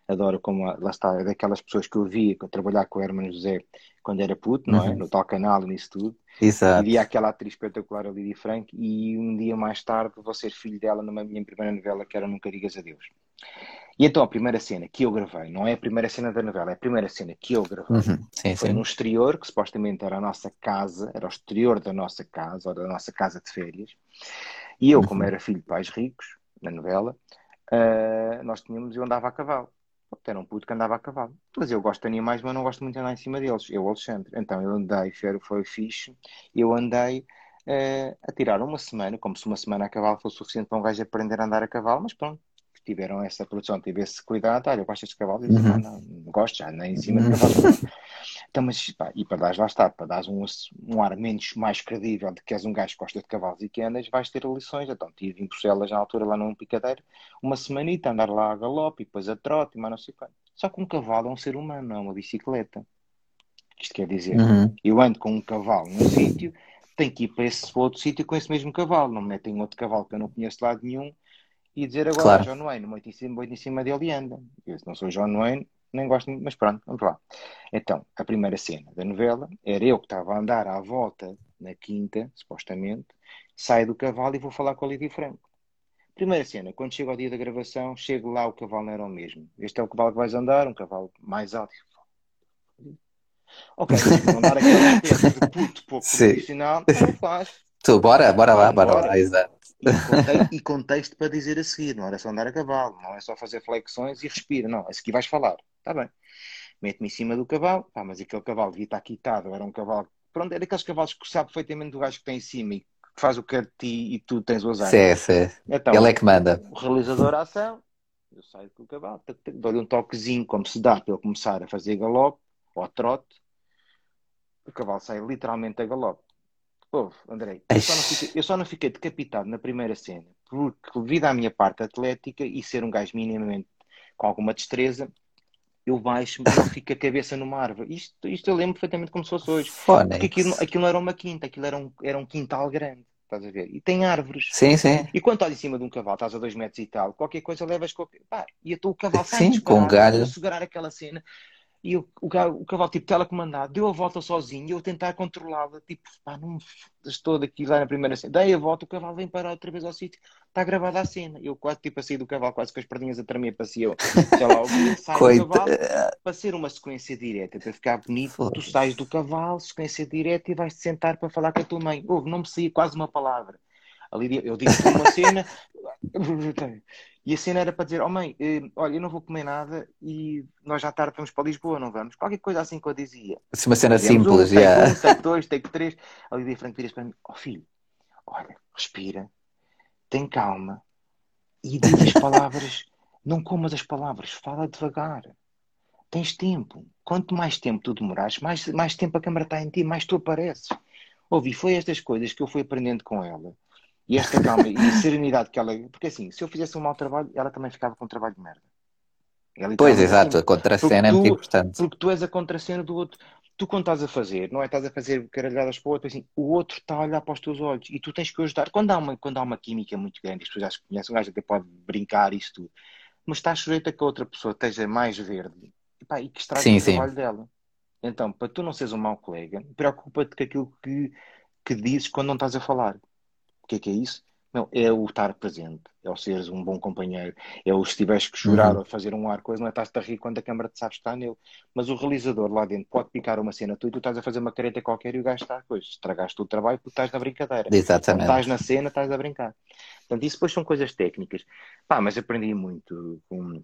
adoro como lá está, é daquelas pessoas que eu via trabalhar com o Hermano José quando era puto, não é? Uhum. No tal canal e nisso tudo. Exato. E via aquela atriz espetacular, a Lili Frank, e um dia mais tarde vou ser filho dela numa minha primeira novela que era Nunca Digas Adeus. E então a primeira cena que eu gravei, não é a primeira cena da novela, é a primeira cena que eu gravei. Uhum. Sim, foi sim. no exterior, que supostamente era a nossa casa, era o exterior da nossa casa, ou da nossa casa de férias. E eu, uhum. como era filho de pais ricos, na novela, uh, nós tínhamos, eu andava a cavalo. Era um puto que andava a cavalo. Mas eu gosto de animais, mas não gosto muito de andar em cima deles. Eu, Alexandre. Então eu andei, foi fixe. Eu andei uh, a tirar uma semana, como se uma semana a cavalo fosse suficiente para um gajo aprender a andar a cavalo, mas pronto. Tiveram essa produção, tive esse cuidado. Olha, eu gosto de cavalo. Uhum. Não, não, não, gosto já, nem em cima de cavalo. Então, mas, pá, e para dar lá está, para dar um, um ar menos, mais credível de que és um gajo que gosta de cavalos e que andas, vais ter lições. Então, tive em Bruxelas, na altura, lá num picadeiro, uma semanita, andar lá a galope, e depois a trote, mas não sei quanto. Só que um cavalo é um ser humano, não é uma bicicleta. Isto quer dizer, uhum. eu ando com um cavalo num sítio, tenho que ir para esse outro sítio com esse mesmo cavalo. Não me metem outro cavalo que eu não conheço de lado nenhum e dizer agora claro. John Wayne, muito em cima, muito em cima dele e anda. Eu não sou John Wayne, nem gosto muito, mas pronto, vamos lá. Então, a primeira cena da novela era eu que estava a andar à volta na quinta, supostamente, saio do cavalo e vou falar com a Lídia Franco. Primeira cena, quando chego ao dia da gravação, chego lá, o cavalo não era o mesmo. Este é o cavalo que vais andar, um cavalo mais alto. Ok, não dar aquela de puto pouco Sim. profissional, não faz. Tu, bora, bora lá, bora, bora lá, exato. E contexto, para dizer a seguir, não era só andar a cavalo, não é só fazer flexões e respira, não, a seguir vais falar. Está bem. Mete-me em cima do cavalo, pá, mas aquele cavalo devia estar quitado, era um cavalo. Pronto, é daqueles cavalos que sabe perfeitamente do gajo que tem em cima e que faz o que é de ti e tu tens o azar. Sim, sim. Então, Ele é que manda. O realizador a ação, eu saio com o cavalo, dou-lhe um toquezinho, como se dá para ele começar a fazer galope ou trote. O cavalo sai literalmente a galope. Andrei, eu só, fiquei, eu só, não fiquei, decapitado na primeira cena, porque devido à minha parte atlética e ser um gajo minimamente com alguma destreza, eu baixo e fico a cabeça numa árvore. Isto, isto eu lembro perfeitamente como se fosse hoje. Fonex. Porque aquilo, aquilo não era uma quinta, aquilo era um, era um quintal grande. Estás a ver? E tem árvores. Sim, sim. E quando estás em cima de um cavalo, estás a dois metros e tal, qualquer coisa levas. Qualquer... Pá, e o cavalo sai sim, com galho. a segurar aquela cena. E o, o, o cavalo, tipo, telecomandado, deu a volta sozinho, eu tentar controlá-la, tipo, pá, não estou daqui lá na primeira cena. Dei a volta, o cavalo vem parar outra vez ao sítio, está gravada a cena. Eu quase, tipo, a sair do cavalo, quase com as perninhas a tremer, passei eu, sei lá, o sai do cavalo, para ser uma sequência direta, para ficar bonito, tu sais do cavalo, sequência direta, e vais-te sentar para falar com a tua mãe. Ouve, não me saía quase uma palavra. Ali, eu disse uma cena, e a cena era para dizer: Oh mãe, eh, olha, eu não vou comer nada e nós já tarde vamos para Lisboa, não vamos? Qualquer coisa assim que eu dizia. Assim, uma cena simples, já. Yeah. Um, take dois, take três. A Lídia Franco vira para mim: Oh filho, olha, respira, tem calma e diz as palavras. não comas as palavras, fala devagar. Tens tempo. Quanto mais tempo tu demorares, mais, mais tempo a câmara está em ti, mais tu apareces. Ouvi, foi estas coisas que eu fui aprendendo com ela e esta calma e serenidade que ela. Porque assim, se eu fizesse um mau trabalho, ela também ficava com um trabalho de merda. pois, exato, assim, a contracena é muito importante. Porque tu és a contracena do outro. Tu, quando estás a fazer, não é? Estás a fazer caralhadas para o outro, assim, o outro está a olhar para os teus olhos e tu tens que ajudar. Quando há uma, quando há uma química muito grande, as pessoas já se conhecem, um gajo até pode brincar isso tudo, mas estás sujeito a que a outra pessoa esteja mais verde e, pá, e que estrague sim, o sim. trabalho dela. Então, para tu não seres um mau colega, preocupa-te com aquilo que que dizes quando não estás a falar. O que é que é isso? Não, é o estar presente, é o seres um bom companheiro, é o se tiveres que chorar uhum. ou fazer um ar coisa, não é estás a rir quando a câmara te sabes que está nele. Mas o realizador lá dentro pode picar uma cena tu e tu estás a fazer uma careta qualquer e o gajo está a coisa. Estragaste o trabalho porque estás na brincadeira. Exatamente. Quando estás na cena, estás a brincar. Portanto, isso depois são coisas técnicas. Pá, mas aprendi muito com,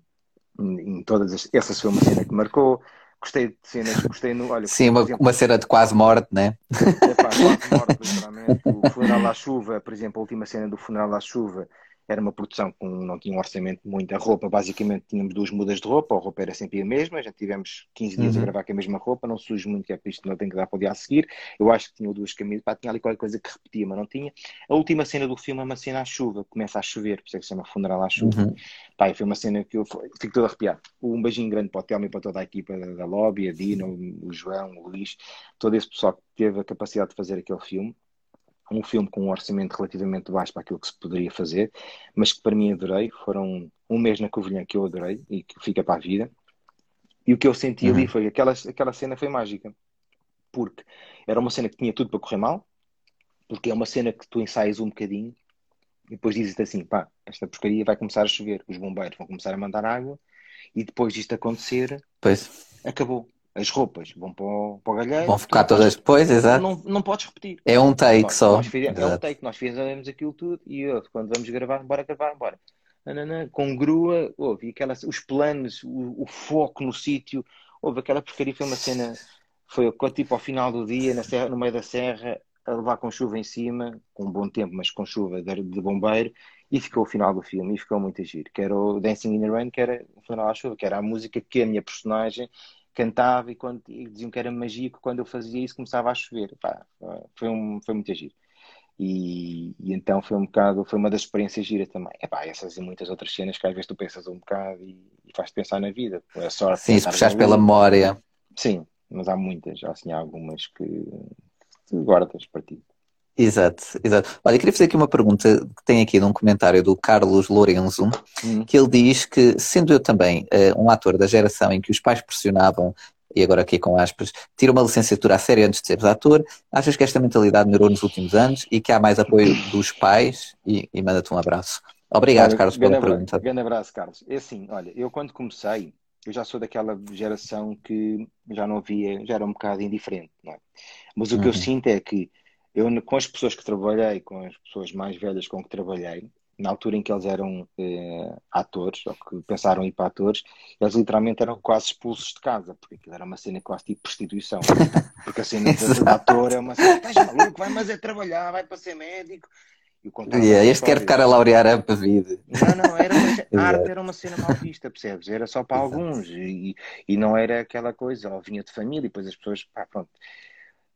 em todas as, essa foi uma cena que marcou. Gostei de cenas, gostei no. Olha, Sim, uma, exemplo, uma cena de quase morte, né? É pá, quase morte, literalmente. O funeral à chuva, por exemplo, a última cena do funeral à chuva era uma produção com não tinha um orçamento muito. A roupa, basicamente, tínhamos duas mudas de roupa, a roupa era sempre a mesma, já tivemos 15 dias uhum. a gravar com a mesma roupa, não surge muito, que é para isto não tem que dar para o dia a seguir. Eu acho que tinha duas camisas, pá, tinha ali qualquer coisa que repetia, mas não tinha. A última cena do filme é uma cena à chuva, começa a chover, por isso é que se chama Funeral à Chuva. Uhum. Pá, foi uma cena que eu fico todo arrepiado. Um beijinho grande para o Telmo e para toda a equipa da, da Lobby, a Dino, o João, o Luís, todo esse pessoal que teve a capacidade de fazer aquele filme um filme com um orçamento relativamente baixo para aquilo que se poderia fazer, mas que para mim adorei. Foram um mês na Covilhã que eu adorei e que fica para a vida. E o que eu senti uhum. ali foi aquela, aquela cena foi mágica, porque era uma cena que tinha tudo para correr mal, porque é uma cena que tu ensaias um bocadinho e depois dizes assim: pá, esta porcaria vai começar a chover, os bombeiros vão começar a mandar água e depois disto acontecer, pois. acabou as roupas vão para o, para o galheiro. Vão ficar todas depois, exato. Não, não podes repetir. É um take nós, só. Nós fizemos, é um take, nós fizemos aquilo tudo e eu, quando vamos gravar, bora gravar, bora. Nanana, com grua, houve aquela, os planos, o, o foco no sítio, houve aquela porcaria, foi uma cena, foi tipo ao final do dia, na serra, no meio da serra, a levar com chuva em cima, com bom tempo, mas com chuva de, de bombeiro, e ficou o final do filme, e ficou muito giro, que era o Dancing in the Rain, que era o final à chuva, que era a música que a minha personagem cantava e, quando, e diziam que era mágico, quando eu fazia isso começava a chover. Pá, foi, um, foi muito giro. E, e, então foi um bocado, foi uma das experiências giras também. Epá, essas e muitas outras cenas que às vezes tu pensas um bocado e, e faz-te pensar na vida. A sorte Sim, se puxares pela memória. Sim, mas há muitas, há assim algumas que tu guardas para ti. Exato, exato. Olha, eu queria fazer aqui uma pergunta que tem aqui num comentário do Carlos Lourenço, hum. que ele diz que, sendo eu também uh, um ator da geração em que os pais pressionavam, e agora aqui com aspas, tira uma licenciatura a sério antes de seres ator, achas que esta mentalidade melhorou nos últimos anos e que há mais apoio dos pais? E, e manda-te um abraço. Obrigado, olha, Carlos, pela abraço, pergunta. Grande abraço, Carlos. É assim, olha, eu quando comecei, eu já sou daquela geração que já não havia, já era um bocado indiferente, não é? Mas o que eu uhum. sinto é que eu, com as pessoas que trabalhei, com as pessoas mais velhas com que trabalhei, na altura em que eles eram eh, atores, ou que pensaram em ir para atores, eles literalmente eram quase expulsos de casa, porque aquilo era uma cena quase tipo prostituição. Porque a cena de ator é uma cena, estás maluco, vai mas é trabalhar, vai para ser médico. E o yeah, este quer ficar a laurear a vida. Não, não, era uma, a arte era uma cena mal vista, percebes? Era só para Exato. alguns e, e não era aquela coisa, ou vinha de família e depois as pessoas, pá, pronto.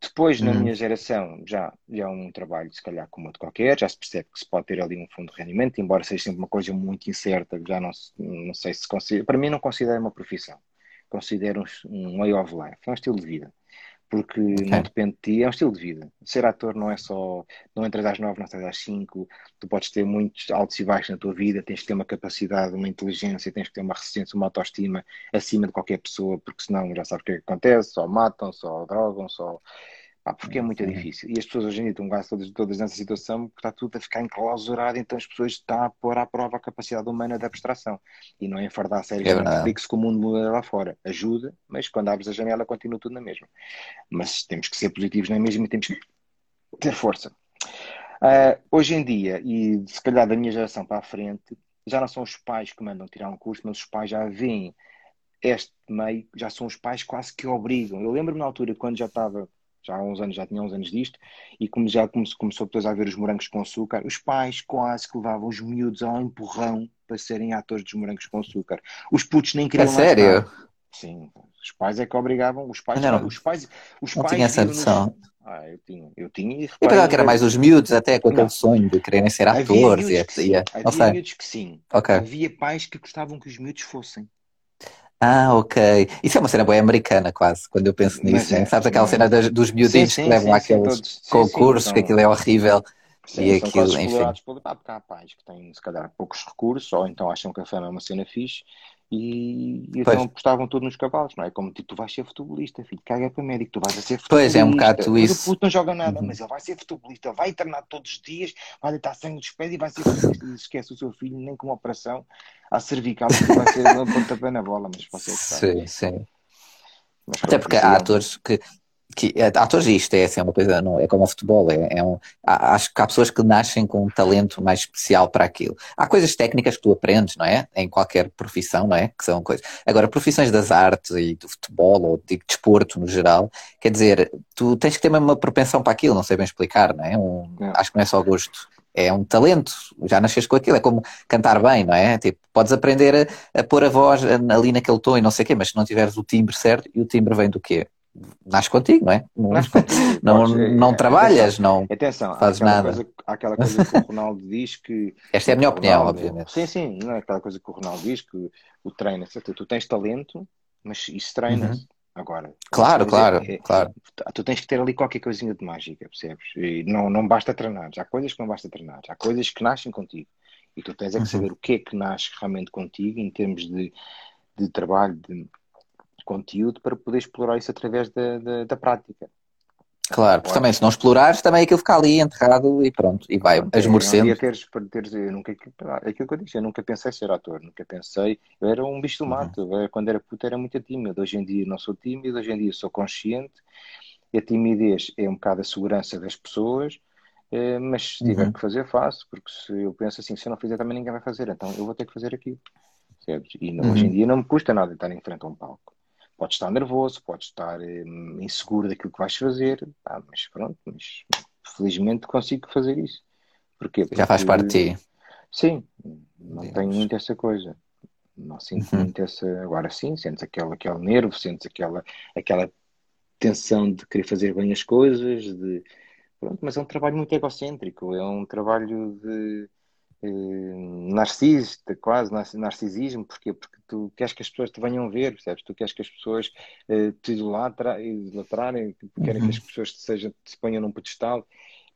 Depois, na uhum. minha geração, já, já é um trabalho, se calhar, como outro qualquer, já se percebe que se pode ter ali um fundo de rendimento, embora seja sempre uma coisa muito incerta, já não, não sei se considera. Para mim, não considero uma profissão. Considero um, um way of life, é um estilo de vida porque okay. não depende de ti, é um estilo de vida. Ser ator não é só, não entras às nove, não entras às cinco, tu podes ter muitos altos e baixos na tua vida, tens que ter uma capacidade, uma inteligência, tens que ter uma resistência, uma autoestima acima de qualquer pessoa, porque senão já sabes o que, é que acontece, só matam, só drogam, só Pá, porque é muito Sim. difícil. E as pessoas hoje em dia estão quase todas, todas nessa situação porque está tudo a ficar enclausurado, então as pessoas estão a pôr à prova a capacidade humana de abstração. E não é enfardar a sério, é explique-se que o mundo muda lá fora. Ajuda, mas quando abres a janela continua tudo na mesma. Mas temos que ser positivos na mesma e temos que ter força. Uh, hoje em dia, e se calhar da minha geração para a frente, já não são os pais que mandam tirar um curso, mas os pais já veem este meio, já são os pais quase que obrigam. Eu lembro-me na altura, quando já estava já há uns anos, já tinha uns anos disto, e como já começou, começou depois a ver os morangos com açúcar, os pais quase que levavam os miúdos ao empurrão para serem atores dos morangos com açúcar. Os putos nem queriam. É sério? Estar. Sim, os pais é que obrigavam, os pais, não, os pais, os não pais tinha essa noção. Ah, eu tinha, eu tinha. E eu pensava que era mais os miúdos, até com aquele sonho de quererem ser atores. Havia miúdos, e, que, havia miúdos que sim. Okay. Havia pais que gostavam que os miúdos fossem. Ah, ok. Isso é uma cena boa americana, quase, quando eu penso nisso. É, Sabes aquela cena dos, dos miudinhos que levam àqueles concursos, que aquilo é horrível. Sim, e são aquilo, enfim. Por, porque há pais que têm, se calhar, poucos recursos, ou então acham que a fama é uma cena fixe, E, e então apostavam tudo nos cavalos, não é? Como tipo, tu vais ser futebolista, filho, caga para médico, tu vais a ser futebolista. Pois é, um bocado isso. O puto não joga nada, uhum. mas ele vai ser futebolista, vai treinar todos os dias, vai deitar sangue dos pés e vai ser futebolista. E esquece o seu filho, nem com uma operação à cervical, que vai ser uma pontapé na bola, mas você Sim, sim. Mas, Até porque há atores que que é, atores isto é assim, é uma coisa, não, é como o futebol, é, é um, há, acho que há pessoas que nascem com um talento mais especial para aquilo. Há coisas técnicas que tu aprendes, não é? Em qualquer profissão, não é? Que são coisas. Agora, profissões das artes e do futebol ou de desporto no geral, quer dizer, tu tens que ter mesmo uma propensão para aquilo, não sei bem explicar, não é? Um, é. Acho que não é só gosto é um talento, já nasces com aquilo, é como cantar bem, não é? Tipo, podes aprender a, a pôr a voz ali naquele tom e não sei o quê, mas se não tiveres o timbre certo, e o timbre vem do quê? Nasce contigo, não é? Não, contigo, não, não, é, trabalhas, não atenção, fazes nada. Coisa, há aquela coisa que o Ronaldo diz que. Esta é a minha opinião, Ronaldo, obviamente. Sim, sim, não é aquela coisa que o Ronaldo diz que o treino, tu tens talento, mas isso treina uhum. Agora, claro, claro, é, claro. Tu tens que ter ali qualquer coisinha de mágica, percebes? E não, não basta treinar. Há coisas que não basta treinar. Há coisas que nascem contigo. E tu tens é que uhum. saber o que é que nasce realmente contigo em termos de, de trabalho, de, conteúdo para poder explorar isso através da, da, da prática. Claro, porque também se não explorares, também aquilo fica ali enterrado e pronto, e vai esmorecendo. Um teres, teres, eu nunca, aquilo que eu disse, eu nunca pensei ser ator, nunca pensei, eu era um bicho do uhum. mato, uhum. quando era puto era muito tímido, hoje em dia não sou tímido, hoje em dia sou consciente, e a timidez é um bocado a segurança das pessoas, eh, mas se tiver uhum. que fazer, faço, porque se eu penso assim, se eu não fizer também ninguém vai fazer, então eu vou ter que fazer aquilo, E não, uhum. hoje em dia não me custa nada estar em frente a um palco. Pode estar nervoso, pode estar hum, inseguro daquilo que vais fazer, ah, mas pronto, mas felizmente consigo fazer isso. Porquê? Porque, Já faz parte de ti. Sim, não Deus. tenho muito essa coisa. Não sinto uhum. muito essa. Agora sim, sentes aquele, aquele nervo, sentes aquela, aquela tensão de querer fazer bem as coisas, de. Pronto, mas é um trabalho muito egocêntrico, é um trabalho de narcisista, quase narcisismo, porque Porque tu queres que as pessoas te venham ver, percebes? Tu queres que as pessoas uh, te idolatrarem, querem uhum. que as pessoas te, sejam, te ponham num pedestal.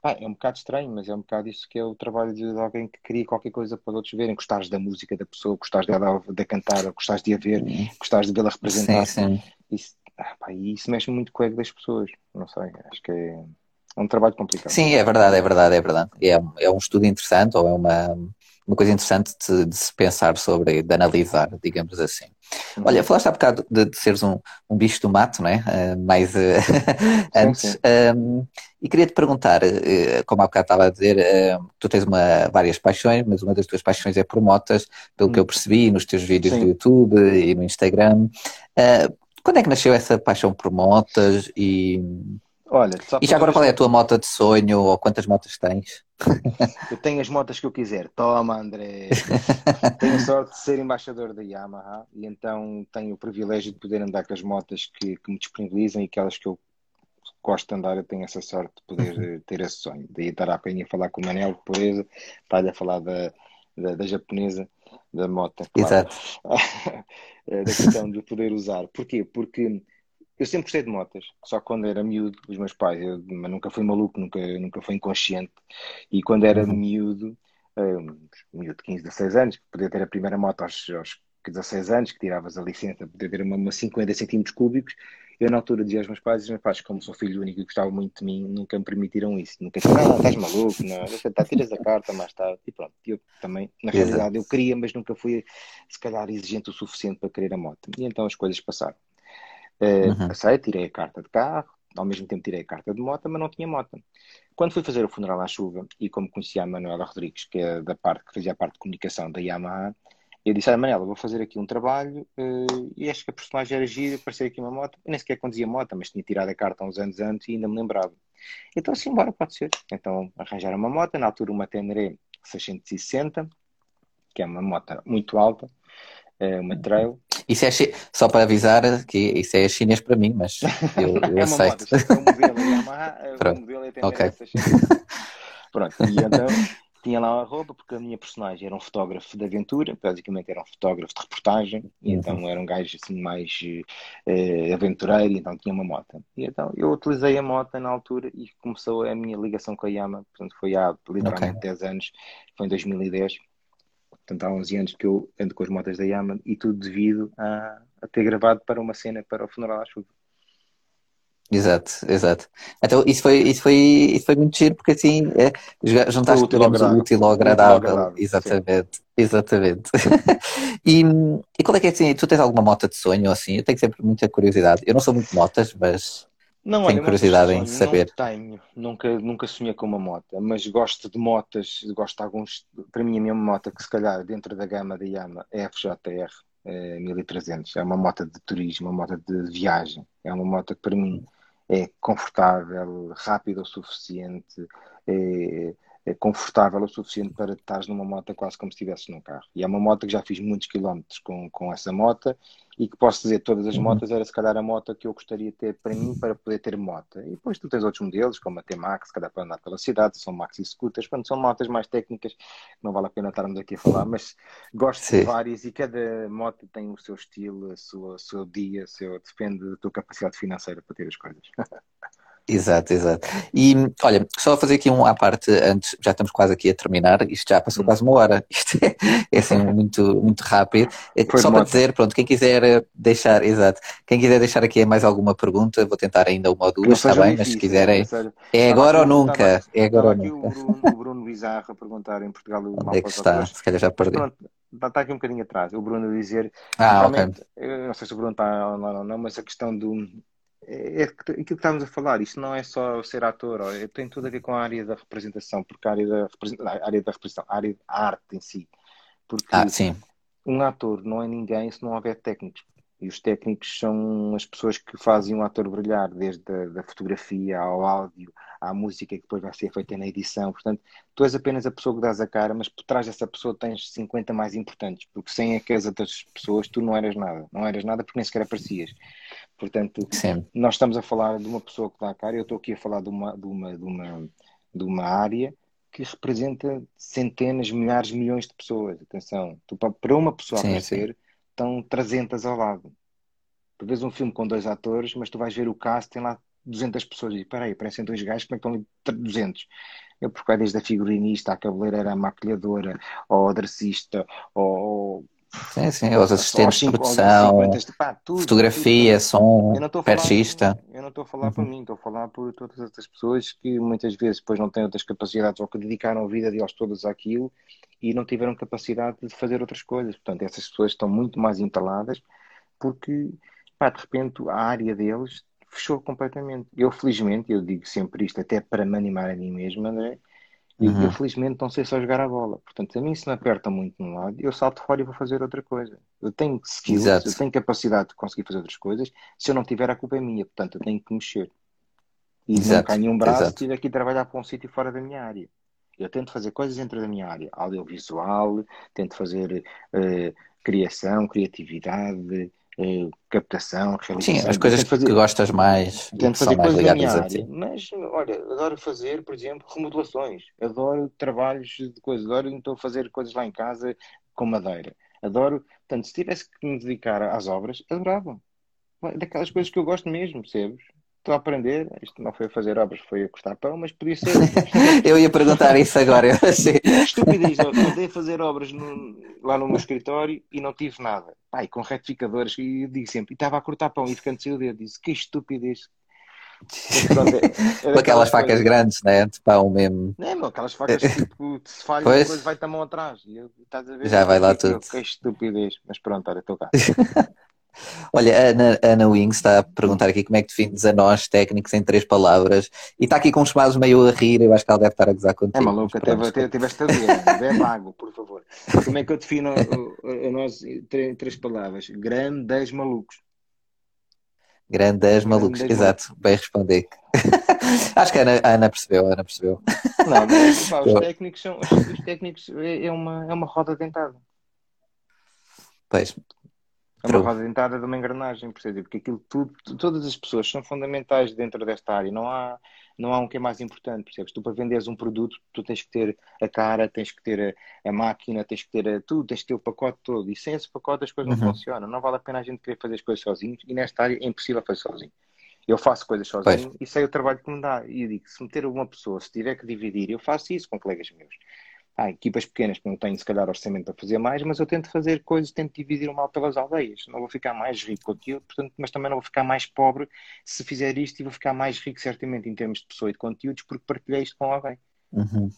Ah, é um bocado estranho, mas é um bocado isso que é o trabalho de, alguém que cria qualquer coisa para outros verem. Gostares da música da pessoa, gostares dela de, de cantar, gostares de a ver, uhum. gostares de vê-la representar. Sim, sim. Isso, ah, pá, isso mexe muito com o ego das pessoas. Não sei, acho que é é um trabalho complicado. Sim, é verdade, é verdade, é verdade. É, é um estudo interessante ou é uma, uma coisa interessante de, de se pensar sobre, de analisar, digamos assim. Uhum. Olha, falaste há bocado de, de seres um, um bicho do mato, não é? Uh, mais uh, antes. Um, e queria te perguntar, uh, como há bocado estava a dizer, tu tens uma, várias paixões, mas uma das tuas paixões é por motas, pelo uhum. que eu percebi nos teus vídeos sim. do YouTube e no Instagram. quando é que nasceu essa paixão por motas e Olha, e já agora qual é a tua moto de sonho ou quantas motas tens? Eu tenho as motas que eu quiser. Toma, André. tenho sorte de ser embaixador da Yamaha e então tenho o privilégio de poder andar com as motas que, que me disponibilizam e aquelas que eu gosto de andar. Eu tenho essa sorte de poder uhum. ter esse sonho. Daí estar a penha a falar com o Manel, de pureza, para-lhe a falar da, da, da, japonesa, da moto. Claro. Exato. da questão de poder usar. Porquê? Porque eu sempre gostei de motas, só quando era miúdo, os meus pais, eu, mas nunca fui maluco, nunca, nunca fui inconsciente. E quando era uhum. miúdo, um, miúdo de 15, 16 anos, podia ter a primeira moto aos, aos 16 anos, que tiravas a licença, podia ter uma, uma 50 centímetros cúbicos. Eu, na altura, dizia aos meus pais, os meus pais, como sou filho único e gostavam muito de mim, nunca me permitiram isso. Nunca disseram, não, estás maluco, não, deixa, tá, tiras a carta mais tarde. E pronto, eu também, na realidade, eu queria, mas nunca fui, se calhar, exigente o suficiente para querer a moto. E então as coisas passaram. Uh, uhum. Passei, tirei a carta de carro, ao mesmo tempo tirei a carta de moto, mas não tinha moto. Quando fui fazer o funeral à chuva, e como conhecia a Manuela Rodrigues, que é da parte que fazia a parte de comunicação da Yamaha, eu disse, ah, Manuela, vou fazer aqui um trabalho uh, e acho que a personagem era gira, apareceu aqui uma moto. Eu nem sequer conduzia moto, mas tinha tirado a carta uns anos antes e ainda me lembrava. Então, assim, bora, pode ser. Então, arranjaram uma moto, na altura uma Tenere 660, que é uma moto muito alta, é uma trail. Isso é só para avisar que isso é chinês para mim, mas eu, eu é aceito. Moto, é um modelo Yamaha, é um modelo é okay. Pronto, e então tinha lá a roupa, porque a minha personagem era um fotógrafo de aventura, basicamente era um fotógrafo de reportagem, e uhum. então era um gajo assim mais uh, aventureiro, então tinha uma moto. E então eu utilizei a moto na altura e começou a minha ligação com a Yamaha, portanto foi há literalmente okay. 10 anos, foi em 2010 Portanto, há 11 anos que eu ando com as motas da Yamaha e tudo devido a, a ter gravado para uma cena para o funeral à chuva. Exato, exato. Então isso foi, isso foi, isso foi muito giro porque assim é, juntaste ao o útil ao agradável. ao agradável, Exatamente, exatamente. e, e qual é que é assim? Tu tens alguma moto de sonho ou assim? Eu tenho sempre muita curiosidade. Eu não sou muito motas, mas Não, tenho olha, curiosidade em saber. não tenho, nunca, nunca sonhei com uma moto, mas gosto de motas, gosto de alguns, para mim a minha moto que se calhar dentro da gama da Yamaha é a FJR eh, 1300, é uma moto de turismo, uma moto de viagem, é uma moto que para mim é confortável, rápida o suficiente, é, é confortável o suficiente para estares numa moto quase como se estivesse num carro. E é uma moto que já fiz muitos quilómetros com, com essa moto e que posso dizer todas as Uhum. motas era se calhar a moto que eu gostaria de ter para mim para poder ter moto. E depois tu tens outros modelos, como a T-Max, se calhar para andar pela cidade, são maxi scooters, quando são motas mais técnicas, não vale a pena estarmos aqui a falar, mas gosto de Sim. várias e cada moto tem o seu estilo, a sua, o seu dia, seu, depende da tua capacidade financeira para ter as coisas. Exato, exato. E olha, só fazer aqui um à parte antes, já estamos quase aqui a terminar, isto já passou Hum. quase uma hora, isto é, é assim muito, muito rápido. É, Foi Só para moto. dizer, pronto, quem quiser eh, deixar, exato, quem quiser deixar aqui mais alguma pergunta, vou tentar ainda uma ou duas, está bem, mas se quiserem, é Estava agora ou nunca, estava, é agora ou aqui o nunca. Bruno, o Bruno Bizarro a perguntar em Portugal o Onde é que está? Se calhar já perdi. pronto, está, está aqui um bocadinho atrás. O Bruno a dizer, Ah, ok. eu não sei se o Bruno está online ou não, mas a questão do. É, é aquilo que estávamos a falar, isto não é só ser ator, ó, é- tem tudo a ver com a área da representação, porque a área da, a área da representação, a área a arte em si. Porque Ah, um ator não é ninguém se não houver técnicos. E os técnicos são as pessoas que fazem um ator brilhar, desde a da fotografia ao áudio, à música que depois vai ser feita na edição. Portanto, tu és apenas a pessoa que dás a cara, mas por trás dessa pessoa tens 50 mais importantes, porque sem aquelas outras pessoas tu não eras nada. Não eras nada porque nem sequer aparecias. Portanto, sim, nós estamos a falar de uma pessoa que dá a cara, eu estou aqui a falar de uma, de uma, de uma, de uma área que representa centenas, milhares, milhões de pessoas. Atenção, tu, pa- para uma pessoa sim, sim. aparecer, estão 300 ao lado. Tu vês um filme com dois atores, mas tu vais ver o cast, tem lá 200 pessoas. E peraí, parecem dois gajos, como é que estão ali 200? Eu, porque vai desde a figurinista, a cabeleireira, a maquilhadora, ao aderecista, ao, Sim, sim, aos assistentes de produção, 50, pá, tudo, tudo, fotografia, tudo. som, perchista. eu não estou a falar por Uhum. mim, estou a falar por todas as pessoas que muitas vezes depois não têm outras capacidades ou que dedicaram a vida deles todas àquilo e não tiveram capacidade de fazer outras coisas. Portanto, essas pessoas estão muito mais entaladas porque, pá, de repente a área deles fechou completamente. Eu, felizmente, eu digo sempre isto até para me animar a mim mesmo, André, eu, eu Uhum. felizmente não sei só jogar a bola. Portanto, a mim se me aperta muito num lado, eu salto fora e vou fazer outra coisa. Eu tenho skills, eu Exato, tenho capacidade de conseguir fazer outras coisas. Se eu não tiver, a culpa é minha. Portanto, eu tenho que mexer. E não exato, ganho um braço, exato. tive aqui trabalhar para um sítio fora da minha área. Eu tento fazer coisas dentro da minha área. Audiovisual, tento fazer eh, criação, criatividade, eh, captação, Sim, realização. as coisas Tento que fazer, gostas mais Tento fazer mais coisas ligadas a área, ti. mas olha, adoro fazer, por exemplo, remodelações. Adoro trabalhos de coisas. Adoro então fazer coisas lá em casa com madeira. Adoro, portanto, se tivesse que me dedicar às obras, adorava. Daquelas coisas que eu gosto mesmo, percebes? Estou a aprender. Isto não foi a fazer obras, foi a cortar pão, mas podia ser. Eu ia perguntar isso agora, eu achei. Estupidez, eu andei a fazer obras no- lá no meu escritório e não tive nada. Pai, com retificadores, e eu digo sempre, e estava a cortar pão e canto saiu o dedo. Disse, que estupidez. É, é Com aquelas facas grandes, né? De pão mesmo. Não, meu, aquelas facas tipo, se falha Pois. uma coisa, vai-te a mão atrás. Eu? Já vai lá Eu, tudo. Que estupidez. Mas pronto, olha, estou cá. Olha, a Ana, a Ana Wings está a perguntar aqui como é que defines a nós técnicos em três palavras e está aqui com uns chamados meio a rir, eu acho que ela deve estar a gozar É contigo. maluco, mas até, pronto. até tiveste a ver. Bebe água, por favor. Como é que eu defino o- a nós em três, palavras? Grandes malucos. Grandes malucos, Grandes exato, bem responder. acho que a Ana, a Ana percebeu, a Ana percebeu. Não, mas pá, os técnicos são. Os, os técnicos é, é uma, é uma roda dentada. Pois, É uma roda dentada de uma engrenagem, percebe? Porque aquilo tudo, todas as pessoas são fundamentais dentro desta área. Não há, não há um que é mais importante, percebes? Tu para venderes um produto, tu tens que ter a cara, tens que ter a, a máquina, tens que ter a, tudo, tens que ter o pacote todo. E sem esse pacote as coisas não Uhum. funcionam. Não vale a pena a gente querer fazer as coisas sozinhos e nesta área é impossível fazer sozinho. Eu faço coisas sozinho e sei o trabalho que me dá. E eu digo, se meter uma pessoa, se tiver que dividir, eu faço isso com colegas meus. Há equipas pequenas que não têm, se calhar, orçamento para fazer mais, mas eu tento fazer coisas, tento dividir o mal pelas aldeias. Não vou ficar mais rico com aquilo, portanto, mas também não vou ficar mais pobre se fizer isto e vou ficar mais rico, certamente, em termos de pessoa e de conteúdos, porque partilhei isto com alguém. Uhum.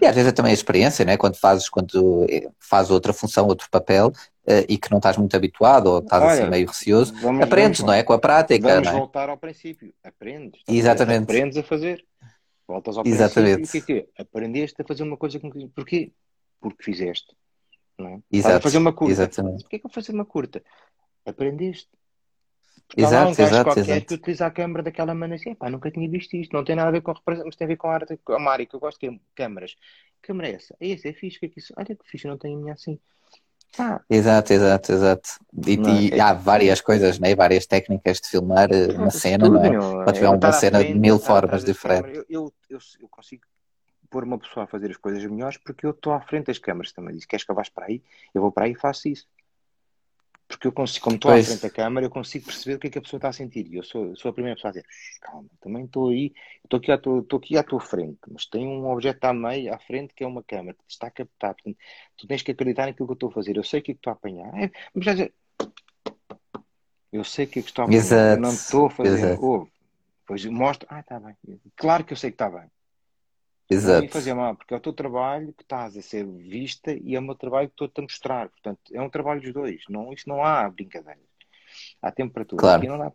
E às vezes é também a experiência, né? quando fazes quando eh, fazes outra função, outro papel, uh, e que não estás muito habituado ou estás assim Olha, assim meio receoso, vamos, aprendes, vamos, não é? Com a prática. Vamos é? voltar ao princípio. Aprendes. Exatamente. Aprendes a fazer. Voltas ao Exatamente. princípio. Que é que Aprendeste a fazer uma coisa com Porquê? Porque fizeste. Não é? Exato. a fazer uma curta. Exatamente. Porquê que eu vou fazer uma curta? Aprendeste. Porque exato, há um gajo exato, qualquer exato. que utiliza a câmera daquela maneira assim, pá, nunca tinha visto isto, não tem nada a ver com mas tem a ver com a arte, com a Mari, que eu gosto de câmaras. Que câmera é essa? É esse, é fixe, que é que isso? Olha que fixe, não tenho a minha assim. Ah. Exato, exato, exato. E, e é... há várias coisas, né? várias técnicas de filmar eh, uma cena, tudo, não é? Pode ver uma cena frente, de mil formas diferentes. Eu, eu, eu, eu, consigo pôr uma pessoa a fazer as coisas melhores porque eu estou à frente das câmaras também. Diz, queres que eu vá para aí? Eu vou para aí e faço isso. Porque eu consigo, como estou pois. à frente da câmara, eu consigo perceber o que é que a pessoa está a sentir. E eu sou, sou a primeira pessoa a dizer, calma, também estou aí, estou aqui, à tua, estou aqui à tua frente, mas tem um objeto à meia, à frente, que é uma câmara, que está a captar. Portanto, tu tens que acreditar naquilo que eu estou a fazer. Eu sei o que é que estou a apanhar. É, mas já dizer, eu sei o que é que estou a apanhar. Exato. Eu não estou a fazer. Ouve. Pois mostro, ah, está bem. Claro que eu sei que está bem. Exato. Não fazer mal, porque é o teu trabalho que estás a ser vista e é o meu trabalho que estou-te a mostrar. Portanto, é um trabalho dos dois. Não, isto não há brincadeiras. Há tempo para tudo. Claro. Aqui não dá.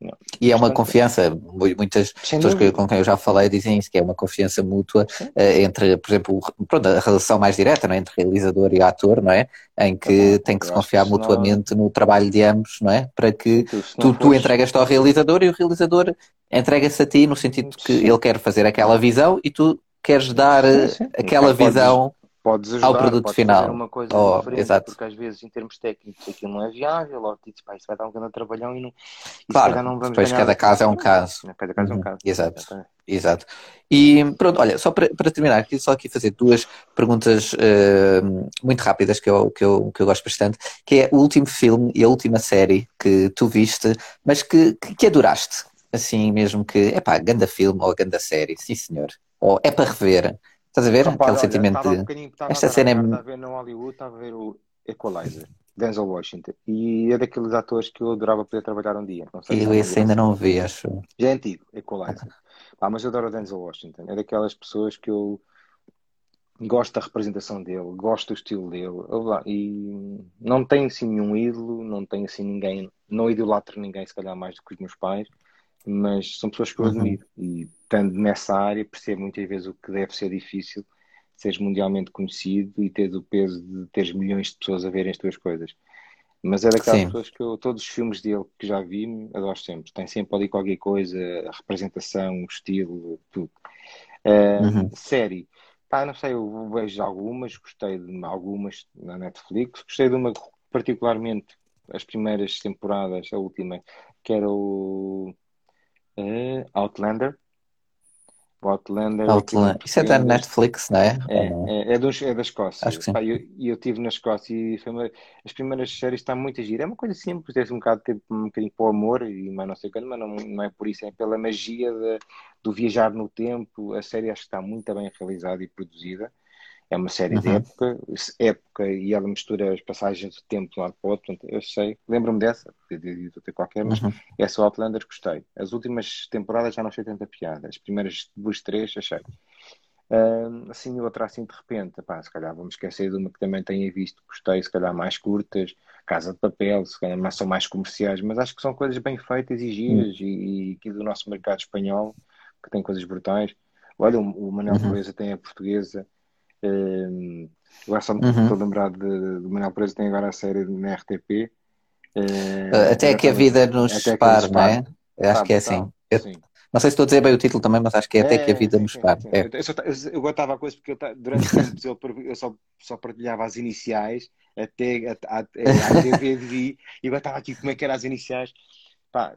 Não. E é uma confiança, muitas pessoas que, com quem eu já falei dizem isso, que é uma confiança mútua uh, entre, por exemplo, pronto, a relação mais direta não é? entre realizador e ator, não é? Em que tem que se confiar mutuamente no trabalho de ambos, não é? Para que tu, tu entregas-te ao realizador e o realizador entrega-se a ti no sentido que ele quer fazer aquela visão e tu queres dar sim, sim. aquela visão podes ajudar, ao produto podes final. uma coisa oh, exato. porque às vezes em termos técnicos aquilo não é viável, ou dizes, pá, isso vai dar um grande trabalhão e não. E claro, não vamos depois cada caso é um caso. Cada caso é um uhum. caso. Exato. Exato. E pronto, olha, só para, para terminar, queria só aqui fazer duas perguntas uh, muito rápidas que eu, que, eu, que eu gosto bastante, que é o último filme e a última série que tu viste, mas que, que, que adoraste. Assim mesmo que, é pá, ganda filme ou ganda série, sim senhor. Ou é para rever. Estás a ver? Aquele olha, sentimento de. Esta cena é. Estava a ver no Hollywood, estava a ver o Equalizer, Denzel Washington. E é daqueles atores que eu adorava poder trabalhar um dia. Não sei eu esse ainda não vi, acho. Já é antigo, Equalizer. Ah, mas eu adoro Denzel Washington. É daquelas pessoas que eu gosto da representação dele, gosto do estilo dele. E não tenho assim nenhum ídolo, não tenho assim ninguém, não idolatro ninguém, se calhar mais do que os meus pais, mas são pessoas que eu uhum. admiro. Uhum. E estando nessa área, percebo muitas vezes o que deve ser difícil seres mundialmente conhecido e teres o peso de teres milhões de pessoas a verem as tuas coisas. Mas é daquelas Sim. pessoas que eu, todos os filmes dele que já vi, adoro sempre. Tem sempre ali qualquer coisa, a representação, o estilo, tudo. Uh, uhum. Série. Pá, não sei, eu vejo algumas, gostei de algumas na Netflix, gostei de uma particularmente as primeiras temporadas, a última, que era o uh, Outlander. Outlander. Outlander. Isso é da Netflix, não é? É, é, é, dos, é da Escócia. Acho que sim. Pá, eu, eu estive na Escócia e foi uma, as primeiras séries estão muito a gira. É uma coisa simples, tem um bocado de tempo, um bocadinho para o amor, e, mas não sei quando, mas não, não é por isso, é pela magia de, do viajar no tempo. A série acho que está muito bem realizada e produzida. É uma série uhum. de época, época e ela mistura as passagens do tempo de um lado para o outro. Portanto, eu sei, lembro-me dessa, de ter qualquer, mas uhum. essa Outlander gostei. As últimas temporadas já não achei tanta piada. As primeiras duas, três, achei. Uh, assim, outra assim de repente, pá, se calhar vamos esquecer de uma que também tenha visto, gostei, se calhar mais curtas, Casa de Papel, se calhar mais, são mais comerciais, mas acho que são coisas bem feitas e giras uhum. e, e aqui do nosso mercado espanhol, que tem coisas brutais. Olha, o, o Manuel uhum. tem a portuguesa, Uh, agora só me uhum. estou a lembrar de, de Manuel Preso, tem agora a série na RTP. Uh, até que a vida nos separe, não é? Acho que é assim. Eu, não sei se estou a dizer bem o título também, mas acho que é, é até que a vida sim, nos separe. É. Eu, só, eu, eu gostava a coisa porque eu, durante tempos eu, eu só, só partilhava as iniciais até a, a, a, de e eu estava aqui como é que eram as iniciais. Pá,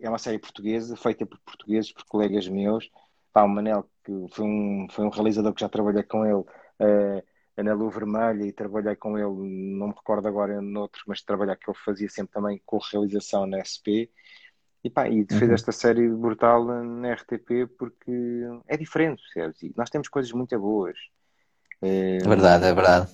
é uma série portuguesa, feita por portugueses, por colegas meus. Pá, o Manel que foi um, foi um realizador que já trabalhei com ele uh, na Lua Vermelha e trabalhei com ele, não me recordo agora noutros, mas trabalhar que ele fazia sempre também com realização na SP. E, pá, e fez uhum. esta série brutal na RTP porque é diferente, percebes? E nós temos coisas muito boas. É verdade, é verdade.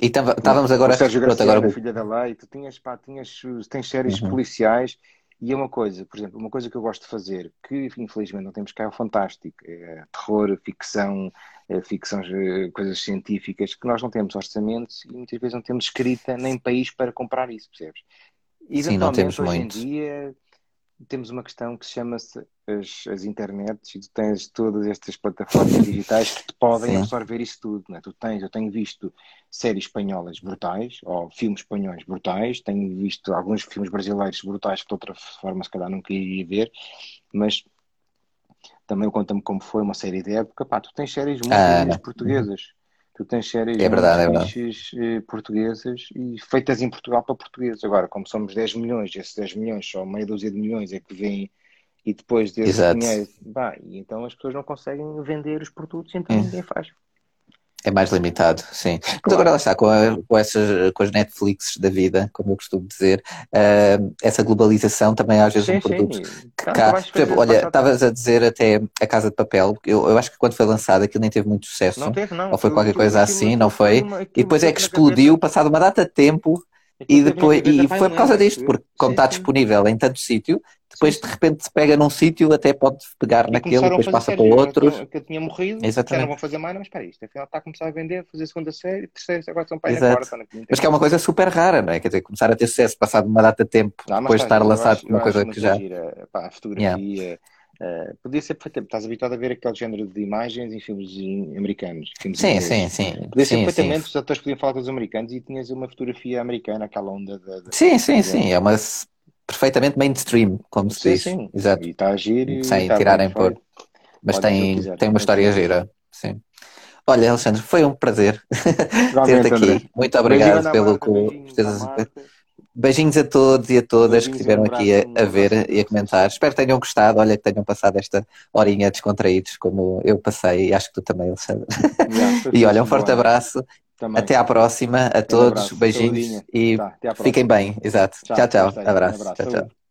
E estávamos agora. O Sérgio Graciano, agora... filha da lei, tu tinhas, pá, tinhas, tens séries uhum. policiais e é uma coisa, por exemplo, uma coisa que eu gosto de fazer, que infelizmente não temos cá, é o fantástico, é terror, ficção, é ficção, eh, coisas científicas, que nós não temos orçamentos e muitas vezes não temos escrita nem país para comprar isso, percebes? E, Sim, não temos hoje muito. em dia temos uma questão que chama-se as, as internets e tu tens todas estas plataformas digitais que te podem Sim. absorver isso tudo. Né? Tu tens, eu tenho visto séries espanholas brutais, ou filmes espanhóis brutais, tenho visto alguns filmes brasileiros brutais que de outra forma se calhar não queria ver, mas também conta-me como foi uma série de época. Pá, tu tens séries muito ah, portuguesas Tu tens séries é verdade, é verdade. Eh, portuguesas e feitas em Portugal para portugueses. Agora, como somos 10 milhões, esses 10 milhões, só meia dúzia de milhões é que vêm e depois desse Exato. dinheiro, bah, então as pessoas não conseguem vender os produtos, então hum. ninguém faz. É mais limitado, sim. Claro. Mas agora lá está, com, a, com, essas, com as Netflix da vida, como eu costumo dizer, uh, essa globalização também às vezes sim, um produto sim. que tá, cá. Por exemplo, olha, estavas a dizer até a Casa de Papel, eu, eu acho que quando foi lançada aquilo nem teve muito sucesso. Não teve, não. Ou foi qualquer coisa assim, não foi? E depois é que explodiu, passado uma data de tempo, e, depois, e foi por causa disto, porque como está disponível em tanto sítio, depois de repente se pega num sítio, até pode pegar naquele, depois passa para outros. Que eu tinha morrido, Exatamente. já não vão fazer mais, mas espera isto, afinal está a começar a vender, fazer segunda série, terceira, agora são para na quarta. Mas que é uma coisa super rara, não é? Quer dizer, começar a ter sucesso passado uma data de tempo, depois de estar lançado uma coisa que já. A fotografia. Uh, podia ser perfeitamente. Estás habituado a ver aquele género de imagens em filmes americanos. Filmes sim, sim, sim. Podia ser sim, perfeitamente, sim. os atores podiam falar com os americanos e tinhas uma fotografia americana, aquela onda de. de sim, sim, sim. É uma perfeitamente mainstream, como se diz. Sim, Exato. E está a giro. Sem tá tirarem por. Mas tem, tem uma história gira. Sim. Olha, Alexandre, foi um prazer ter-te aqui. Muito obrigado pelo que. Beijinhos a todos e a todas Beijinhos que estiveram aqui a, a, ver e a comentar. Espero que tenham gostado. Olha, que tenham passado esta horinha descontraídos, como eu passei, e acho que tu também, Alexandre. Yeah, e olha, um forte bom. abraço. Também. Até à próxima, a todos. Beijinhos e tá, fiquem bem. Exato. Tchau, tchau. tchau. Abraço. abraço. Tchau, tchau.